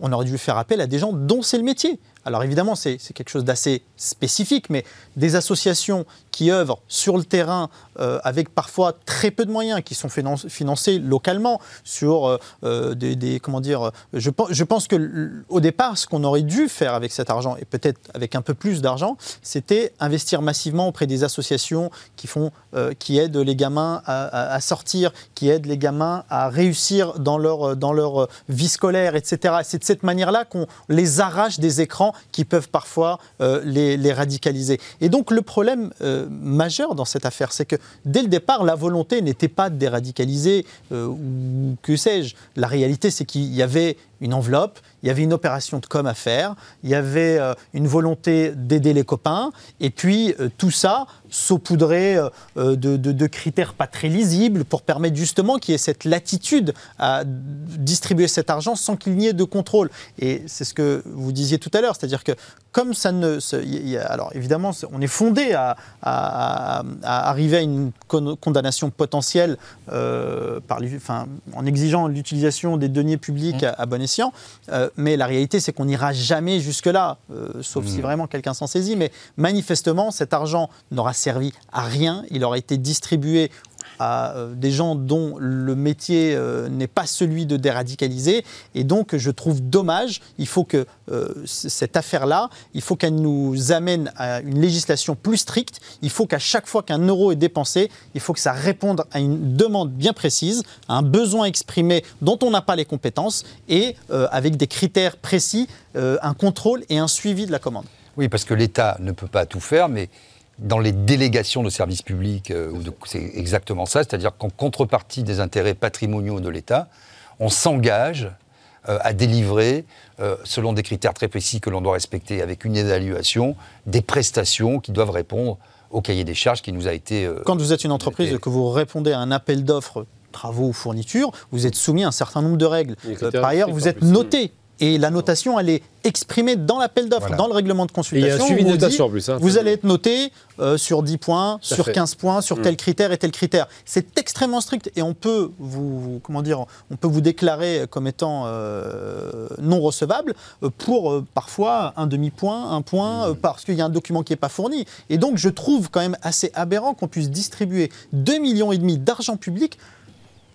on aurait dû faire appel à des gens dont c'est le métier. Alors évidemment, c'est quelque chose d'assez spécifique, mais des associations qui œuvrent sur le terrain euh, avec parfois très peu de moyens, qui sont financés localement sur euh, euh, des, comment dire. Je, pense que au départ, ce qu'on aurait dû faire avec cet argent et peut-être avec un peu plus d'argent, c'était investir massivement auprès des associations qui font, qui aident les gamins à, sortir, qui aident les gamins à réussir dans leur dans leur vie scolaire, etc. C'est de cette manière-là qu'on les arrache des écrans qui peuvent parfois les, radicaliser. Et donc le problème majeur dans cette affaire. C'est que dès le départ, la volonté n'était pas de déradicaliser euh, ou que sais-je. La réalité, c'est qu'il y avait une enveloppe, il y avait une opération de com à faire, il y avait euh, une volonté d'aider les copains, et puis euh, tout ça saupoudré euh, de, critères pas très lisibles pour permettre justement qu'il y ait cette latitude à distribuer cet argent sans qu'il n'y ait de contrôle. Et c'est ce que vous disiez tout à l'heure, c'est-à-dire que comme ça ne... alors évidemment, on est fondé à, arriver à une condamnation potentielle par, enfin, en exigeant l'utilisation des deniers publics mmh. à, bon escient, mais la réalité, c'est qu'on n'ira jamais jusque-là, euh, sauf si hmm. vraiment quelqu'un s'en saisit. Mais manifestement, cet argent n'aura servi à rien. Il aura été distribué à euh, des gens dont le métier euh, n'est pas celui de déradicaliser. Et donc, je trouve dommage, il faut que euh, cette affaire-là, il faut qu'elle nous amène à une législation plus stricte. Il faut qu'à chaque fois qu'un euro est dépensé, il faut que ça réponde à une demande bien précise, à un besoin exprimé dont on n'a pas les compétences et avec des critères précis, un contrôle et un suivi de la commande. Oui, parce que l'État ne peut pas tout faire, mais dans les délégations de services publics, euh, c'est exactement ça, c'est-à-dire qu'en contrepartie des intérêts patrimoniaux de l'État, on s'engage euh, à délivrer, euh, selon des critères très précis que l'on doit respecter avec une évaluation, des prestations qui doivent répondre au cahier des charges qui nous a été... Quand vous êtes une entreprise et que vous répondez à un appel d'offres travaux ou fournitures, vous êtes soumis à un certain nombre de règles. par ailleurs, vous êtes noté Et la notation, elle est exprimée dans l'appel d'offres, Voilà. dans le règlement de Et il y consultation. a un suivi de notation en plus. hein. Vous allez être noté euh, sur 10 points, sur fait. 15 points, sur tel critère et tel critère. C'est extrêmement strict et on peut vous, vous- comment dire, on peut vous déclarer comme étant euh, non recevable euh, pour euh, parfois un demi-point, un point, Mm. euh, parce qu'il y a un document qui n'est pas fourni. Et donc je trouve quand même assez aberrant qu'on puisse distribuer 2,5 millions et demi d'argent public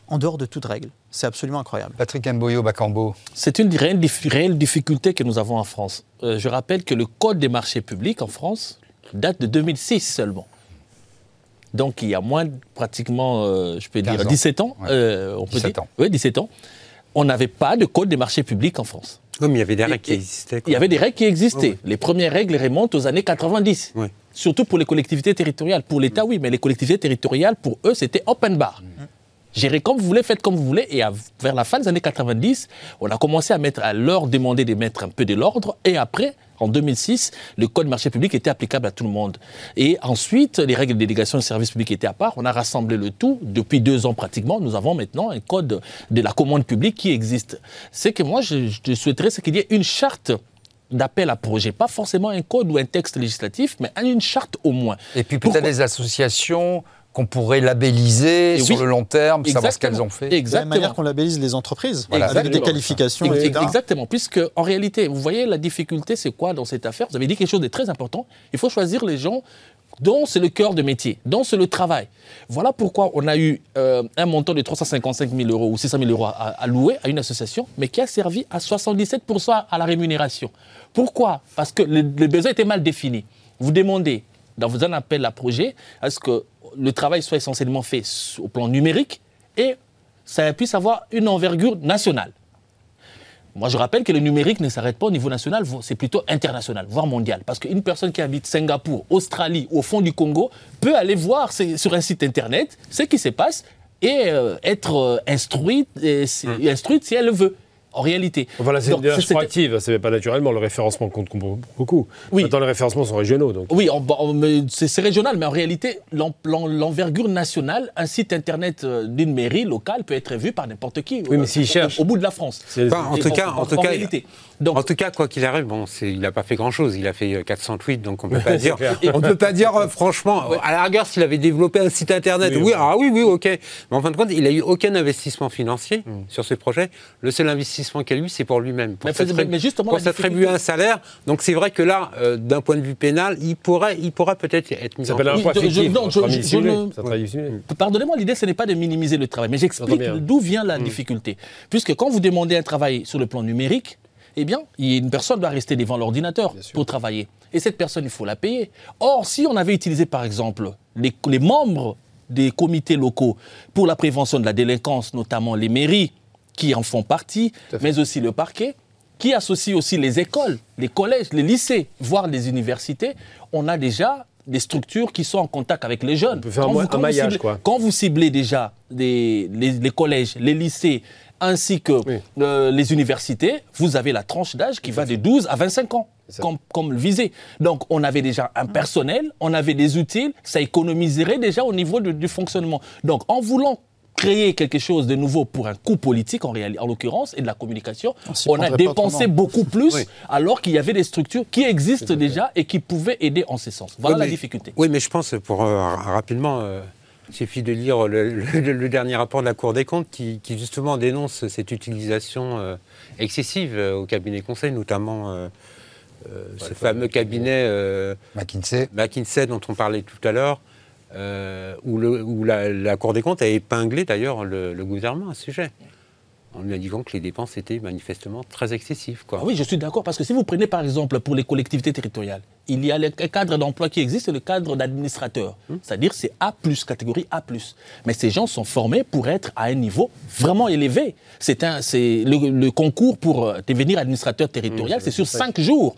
en dehors de toute règle. C'est absolument incroyable. Patrick Mboyo Bakambo. C'est une réelle, dif- réelle difficulté que nous avons en France. Euh, je rappelle que le Code des marchés publics en France date de 2006 seulement. Donc il y a moins, de- pratiquement, euh, je peux 15 dire, ans. 17 ans. Ouais. euh, on peut 17 dire. ans. Oui, 17 ans. On n'avait pas de Code des marchés publics en France. Oui, mais il y avait des règles Et- qui existaient. Il y avait des règles qui existaient. Les premières règles remontent aux années 90. Ouais. Surtout pour les collectivités territoriales. Pour l'État, oui, mais les collectivités territoriales, pour eux, c'était open bar. Gérez comme vous voulez, faites comme vous voulez. Et à- vers la fin des années 90, on a commencé à, mettre, à leur demander de mettre un peu de l'ordre. Et après, en 2006, le code marché public était applicable à tout le monde. Et ensuite, les règles de délégation de services publics étaient à part. On a rassemblé le tout. Depuis deux ans pratiquement, nous avons maintenant un code de la commande publique qui existe. C'est que moi, je, je souhaiterais c'est qu'il y ait une charte d'appel à projet, pas forcément un code ou un texte législatif, mais une charte au moins. Et puis peut-être des associations qu'on pourrait labelliser Et sur oui. le long terme, savoir ce Exactement. qu'elles ont fait. De la même Exactement. manière qu'on labellise les entreprises, Voilà, avec des exactement. qualifications, Ex- etc. Exactement, puisque en réalité, vous voyez la difficulté, c'est quoi dans cette affaire? Vous avez dit quelque chose de très important. Il faut choisir les gens dont c'est le cœur de métier, dont c'est le travail. Voilà pourquoi on a eu euh, un montant de 355 000 euros ou 600 000 euros à, à louer à une association, mais qui a servi à 77% à la rémunération. Pourquoi? Parce que le, le besoin était mal défini. Vous demandez, dans un appel à projet, à ce que le travail soit essentiellement fait au plan numérique et ça puisse avoir une envergure nationale. Moi, je rappelle que le numérique ne s'arrête pas au niveau national, c'est plutôt international, voire mondial. Parce qu'une personne qui habite Singapour, Australie ou au fond du Congo peut aller voir sur un site internet ce qui se passe et euh, être euh, instruite, et si- instruite si elle le veut, en réalité. Voilà, c'est une démarche proactive, c'est pas naturellement, le référencement compte beaucoup. Oui. Maintenant, les référencements sont régionaux, donc. Oui, c'est régional, mais en réalité, l'en- l'en- l'envergure nationale, un site internet euh, d'une mairie locale peut être vu par n'importe qui. Oui, mais euh, s'ils au- cherchent. Au, bout de la France. Enfin, en tout cas, en tout cas, réalité. Donc, En tout cas, quoi qu'il arrive, bon, il n'a pas fait grand-chose. Il a fait euh, 400 tweets, donc on peut pas dire. On ne peut pas dire euh, franchement. À la rigueur, s'il avait développé un site internet, Oui, oui, oui. ah oui, oui, ok. Mais en fin de compte, il n'a eu aucun investissement financier Hmm. sur ce projet. Le seul investissement qu'il a eu, c'est pour lui-même, pour Mais s'attribuer- un salaire. Donc c'est vrai que là, euh, d'un point de vue pénal, il pourrait, il pourra peut-être être mis Ça en s'appelle un poids ne-. Pardonnez-moi, l'idée, ce n'est pas de minimiser le travail, mais j'explique d'où vient la difficulté. Puisque quand vous demandez un travail sur le plan numérique, eh bien, une personne doit rester devant l'ordinateur pour travailler. Et cette personne, il faut la payer. Or, si on avait utilisé, par exemple, les, les membres des comités locaux pour la prévention de la délinquance, notamment les mairies, qui en font partie, mais aussi le parquet, qui associe aussi les écoles, les collèges, les lycées, voire les universités, on a déjà des structures qui sont en contact avec les jeunes. peut faire Quand vous- un quand vous maillage, ciblez- quoi. quand vous ciblez déjà des- les, les collèges, les lycées, ainsi que Oui. euh, les universités, vous avez la tranche d'âge qui va de 12 à 25 ans, comme, comme visé. Donc, on avait déjà un personnel, on avait des outils, ça économiserait déjà au niveau de- du fonctionnement. Donc, en voulant créer quelque chose de nouveau pour un coût politique, en, réalité, en l'occurrence, et de la communication, On a dépensé beaucoup plus, Oui. alors qu'il y avait des structures qui existent déjà et qui pouvaient aider en ce sens. Voilà Oui, la mais- difficulté. Oui, mais je pense, pour euh, rapidement, euh, il suffit de lire le, le- le dernier rapport de la Cour des comptes qui, qui justement dénonce cette utilisation euh, excessive euh, au cabinet conseil, notamment euh, euh, ce fameux cabinet euh, McKinsey. McKinsey dont on parlait tout à l'heure, euh, où, le- où la, la Cour des comptes a épinglé d'ailleurs le, le gouvernement à ce sujet, en lui indiquant que les dépenses étaient manifestement très excessives. Quoi. Ah oui, je suis d'accord, parce que si vous prenez par exemple pour les collectivités territoriales, il y a le cadre d'emploi qui existe, le cadre d'administrateur. C'est-à-dire c'est A, catégorie A. Mais ces gens sont formés pour être à un niveau vraiment élevé. C'est le, le concours pour euh, devenir administrateur territorial, Mmh, c'est sur cinq jours.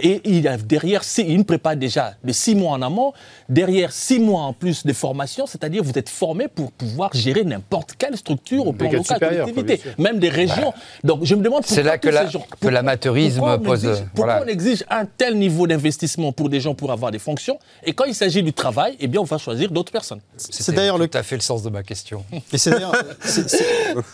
C'est. Et il a derrière, six- une prépa déjà de six mois en amont, derrière six mois en plus de formation, c'est-à-dire vous êtes formé pour pouvoir gérer n'importe quelle structure au plan local, collectivité, même des régions. Donc je me demande C'est pourquoi là que tous la- ces gens- que l'amateurisme pourquoi on pose, exige- euh, Pourquoi on exige un tel niveau d'investissement pour des gens pour avoir des fonctions? Et quand il s'agit du travail, eh bien on va choisir d'autres personnes. C'était d'ailleurs le- tout à fait le sens de ma question. Et c'est d'ailleurs, c'est- c'est-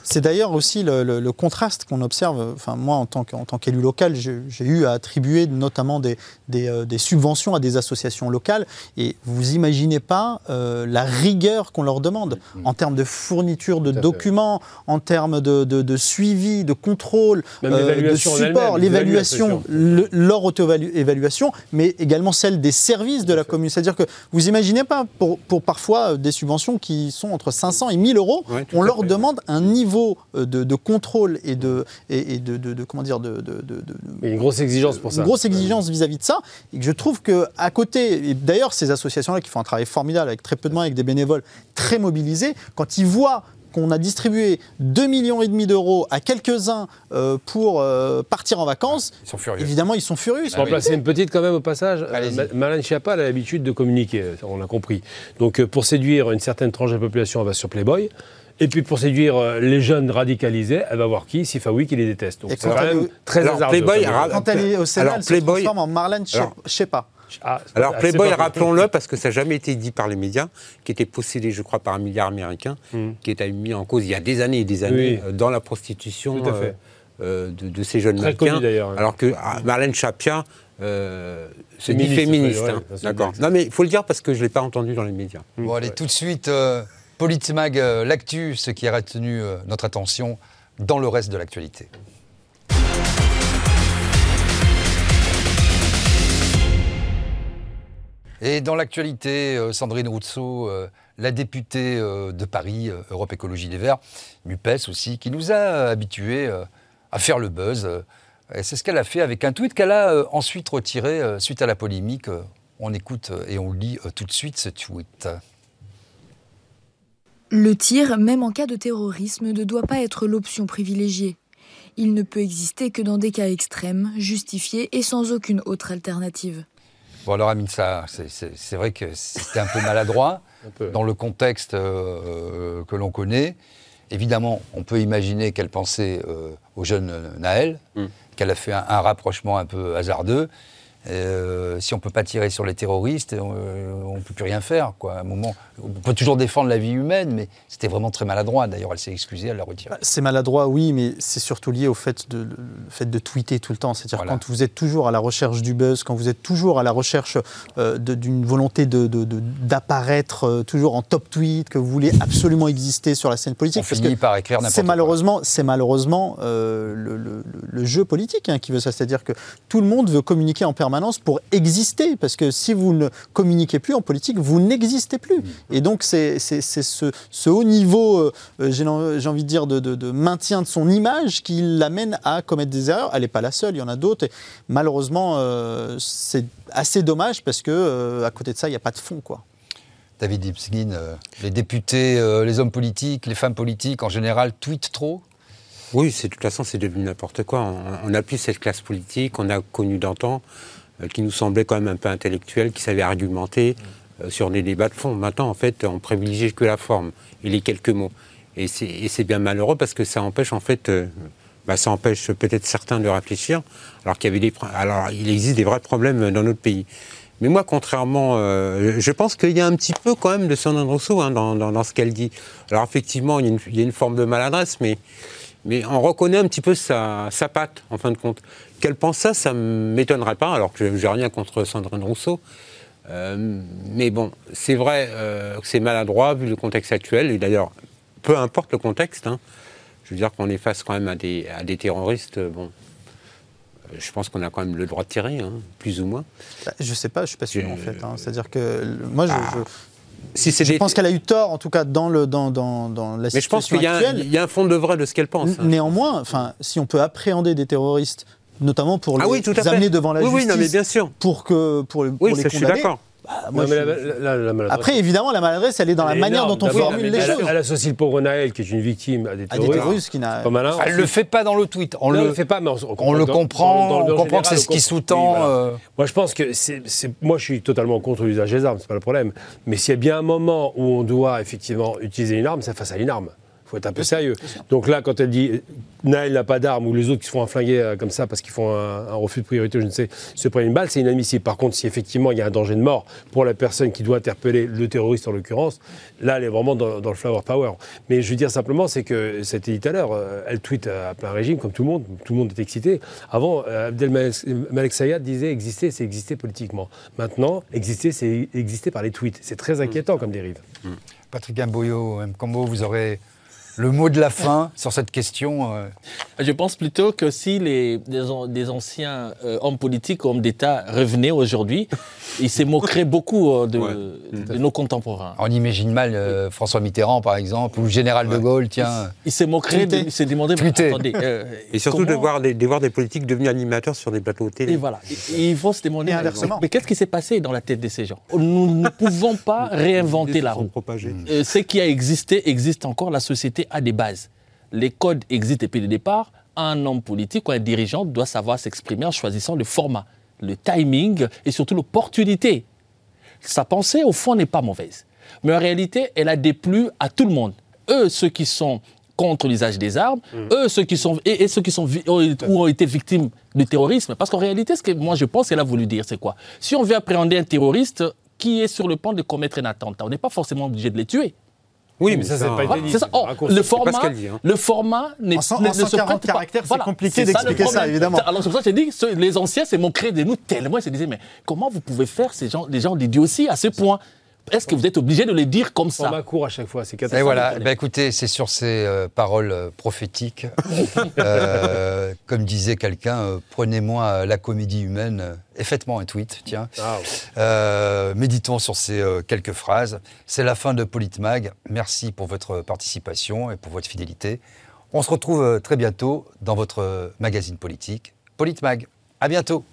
c'est d'ailleurs aussi le, le- le contraste qu'on observe. Enfin, moi, en tant que- en tant qu'élu local, j'ai j'ai eu à attribuer notamment des, des, euh, des subventions à des associations locales. Et vous imaginez pas euh, la rigueur qu'on leur demande en termes de fourniture de fait. documents, en termes de, de- de suivi, de contrôle, euh, de support, l'évaluation, le- leur auto-évaluation, mais également celle des services de la commune. C'est-à-dire que vous imaginez pas, pour, pour parfois des subventions qui sont entre 500 et 1000 euros, on leur fait. demande un niveau de, de contrôle et de, et, et de, de- de- comment dire, de, une grosse exigence pour ça. une grosse exigence vis-à-vis de ça, et que je trouve que à côté, et d'ailleurs ces associations-là qui font un travail formidable avec très peu de moyens, avec des bénévoles très mobilisés, quand ils voient qu'on a distribué 2,5 millions et demi d'euros à quelques-uns euh, pour euh, partir en vacances, Ils sont furieux. évidemment ils sont furieux. ils sont Pour en placer une petite quand même au passage, euh, Allez-y. Ma- Marlène Schiappa elle a l'habitude de communiquer, on l'a compris. Donc euh, pour séduire une certaine tranche de la population, elle va sur Playboy. Et puis pour séduire euh, les jeunes radicalisés, elle va voir qui? Sifawi qui les déteste. Donc Et c'est quand même est- très Alors, hasardeux. Playboy comme- ra- Quand elle est au Sénat, Alors, elle se Playboy- transforme en Marlène Alors- Schiappa. Ah, c'est Alors c'est Playboy, pas- rappelons-le, parce que ça n'a jamais été dit par les médias, qui était possédé, je crois, par un milliard américain, qui était mis en cause il y a des années et des années. Oui. euh, dans la prostitution Tout à fait. euh, euh, de, de ces jeunes Très mannequins. connu, d'ailleurs, hein. Alors que ah, Marlène Chapia euh, se dit Féministe, féministe. ouais, hein. ouais, c'est D'accord. Non mais il faut le dire parce que je ne l'ai pas entendu dans les médias. Bon, allez, tout de suite, euh, Politmag, euh, l'actu, ce qui a retenu euh, notre attention dans le reste de l'actualité. Et dans l'actualité, euh, Sandrine Rousseau, la députée de Paris, Europe Écologie Les Verts, MUPES aussi, qui nous a habitués à faire le buzz. et c'est ce qu'elle a fait avec un tweet qu'elle a ensuite retiré suite à la polémique. On écoute et on lit tout de suite ce tweet. Le tir, même en cas de terrorisme, ne doit pas être l'option privilégiée. Il ne peut exister que dans des cas extrêmes, justifiés et sans aucune autre alternative. Bon alors Amine, ça, c'est- vrai que c'était un peu maladroit Un peu. dans le contexte euh, que l'on connaît. Évidemment, on peut imaginer qu'elle pensait euh, au jeune Naël, Mm. qu'elle a fait un, un rapprochement un peu hasardeux. Euh, si on ne peut pas tirer sur les terroristes, euh, on ne peut plus rien faire. Quoi. À un moment, on peut toujours défendre la vie humaine, mais c'était vraiment très maladroit. D'ailleurs, elle s'est excusée, elle l'a retiré. Bah, C'est maladroit, oui, mais c'est surtout lié au fait de, le fait de tweeter tout le temps. C'est-à-dire Voilà. quand vous êtes toujours à la recherche du buzz, quand vous êtes toujours à la recherche euh, d'une volonté de- de- de- d'apparaître euh, toujours en top tweet, que vous voulez absolument exister sur la scène politique. On parce finit que par écrire n'importe quoi. malheureusement, c'est malheureusement euh, le, le- le jeu politique hein, qui veut ça. C'est-à-dire que tout le monde veut communiquer en permanence pour exister, parce que si vous ne communiquez plus en politique, vous n'existez plus. Et donc c'est c'est- c'est ce, ce haut niveau, euh, euh, j'ai envie de dire, de, de- de maintien de son image qui l'amène à commettre des erreurs. Elle n'est pas la seule, il y en a d'autres. Et malheureusement, euh, c'est assez dommage parce que euh, à côté de ça, il n'y a pas de fond, quoi. David Ipskin, euh, les députés, euh, les hommes politiques, les femmes politiques en général tweetent trop Oui, c'est de toute façon, c'est devenu n'importe quoi. On, on n'a plus cette classe politique qu'on a connue d'antan, euh, qui nous semblait quand même un peu intellectuelle, qui savait argumenter euh, sur des débats de fond. Maintenant, en fait, on privilégie que la forme et les quelques mots. Et c'est bien malheureux parce que ça empêche, en fait, euh, bah, ça empêche peut-être certains de réfléchir, alors qu'il y avait des, alors il existe des vrais problèmes dans notre pays. Mais moi, contrairement, euh, je pense qu'il y a un petit peu quand même de Sandrine Rousseau hein, dans, dans- dans ce qu'elle dit. Alors effectivement, il y, une, il y a une forme de maladresse, mais, mais on reconnaît un petit peu sa, sa patte, en fin de compte. Qu'elle pense ça, ça ne m'étonnerait pas, alors que j'ai rien contre Sandrine Rousseau. Euh, mais bon, c'est vrai euh, que c'est maladroit vu le contexte actuel, et d'ailleurs, peu importe le contexte, hein, je veux dire qu'on est face quand même à des, à des terroristes, euh, bon, je pense qu'on a quand même le droit de tirer, hein, plus ou moins. Bah, Je sais pas, je suis pas sûr Je- en fait. hein. C'est-à-dire que moi, je, Ah, je- Si c'est je des- pense qu'elle a eu tort, en tout cas dans le dans, dans, dans la Mais je pense situation qu'il y, a un- actuelle. il y a un fond de vrai de ce qu'elle pense. hein. Néanmoins, enfin, si on peut appréhender des terroristes, notamment pour Ah les oui, tout amener devant la oui, justice, oui, non, mais bien sûr. pour que pour, pour Oui, les ça, je suis condamner, d'accord. Bah, moi, Non, mais je- la- la- la maladresse- Après, évidemment, la maladresse, elle est dans la elle manière énorme. dont on formule les elle, choses. Elle associe le pauvre Naël, qui est une victime, à des À des terroristes. qui n'a. Pas malin. Elle ne le fait pas dans le tweet. On Non, le, le fait pas, mais on, on le comprend, dans- dans- on comprend que c'est ce qui sous-tend. Oui, voilà. euh, Moi, je pense que c'est, c'est- moi, je suis totalement contre l'usage des armes, c'est pas le problème. Mais s'il y a bien un moment où on doit effectivement utiliser une arme, c'est face à une arme. Il faut être un peu sérieux. Donc là, quand elle dit Naël n'a pas d'arme ou les autres qui se font inflinguer euh, comme ça parce qu'ils font un, un refus de priorité, je ne sais, se prennent une balle, c'est inadmissible. Par contre, si effectivement il y a un danger de mort pour la personne qui doit interpeller le terroriste en l'occurrence, là, elle est vraiment dans, dans le flower power. Mais je veux dire simplement, c'est que, été dit tout à l'heure, euh, elle tweet à plein régime, comme tout le monde, tout le monde est excité. Avant, euh, Abdelmalek Sayad disait exister, c'est exister politiquement. Maintenant, exister, c'est exister par les tweets. C'est très inquiétant comme dérive. Patrick Imboyo, M. Combo, vous aurez le mot de la fin sur cette question. euh, Je pense plutôt que si les, des, an- des anciens euh, hommes politiques, hommes d'État revenaient aujourd'hui, ils se moqueraient beaucoup euh, de, de nos contemporains. on imagine mal euh, François Mitterrand, par exemple, ou le général de Gaulle, tiens. Ils se moqueraient, de, ils se demandaient, attendez, euh, Et surtout de voir, des, de voir des politiques devenus animateurs sur des plateaux télé. Et voilà. Et ils vont se demander, inversement. mais qu'est-ce qui s'est passé dans la tête de ces gens? Nous ne pouvons pas réinventer la roue. Euh, ce qui a existé existe encore. La société a des bases. Les codes existent depuis le départ. Un homme politique ou un dirigeant doit savoir s'exprimer en choisissant le format, le timing et surtout l'opportunité. Sa pensée, au fond, n'est pas mauvaise. Mais en réalité, elle a déplu à tout le monde. Eux, ceux qui sont contre l'usage des armes, eux, ceux qui sont, et, et ceux qui sont, ou ont été victimes du terrorisme. Parce qu'en réalité, ce que moi je pense qu'elle a voulu dire, c'est quoi? Si on veut appréhender un terroriste qui est sur le point de commettre un attentat, on n'est pas forcément obligé de les tuer. Oui, mais ça, c'est pas Voilà, c'est ça. c'est Oh, raccourci. le pas ce format, dit, hein. le format n'est En ne- en se 140 prête pas. caractères, c'est compliqué c'est d'expliquer ça, évidemment. Alors c'est pour ça que j'ai dit, ceux- les anciens se moqueraient de nous tellement. Ils se disaient, mais comment vous pouvez faire ces gens, des gens d'idiotie à ce point? Est-ce que vous êtes obligé de les dire comme ça Format court à chaque fois, c'est Et catastrophique. voilà, déconner. ben écoutez, c'est sur ces euh, paroles euh, prophétiques, euh, comme disait quelqu'un, euh, prenez-moi la comédie humaine et faites-moi un tweet, tiens. Ah, ouais. Euh, méditons sur ces euh, quelques phrases. C'est la fin de Politmag. Merci pour votre participation et pour votre fidélité. On se retrouve très bientôt dans votre magazine politique, Politmag. À bientôt.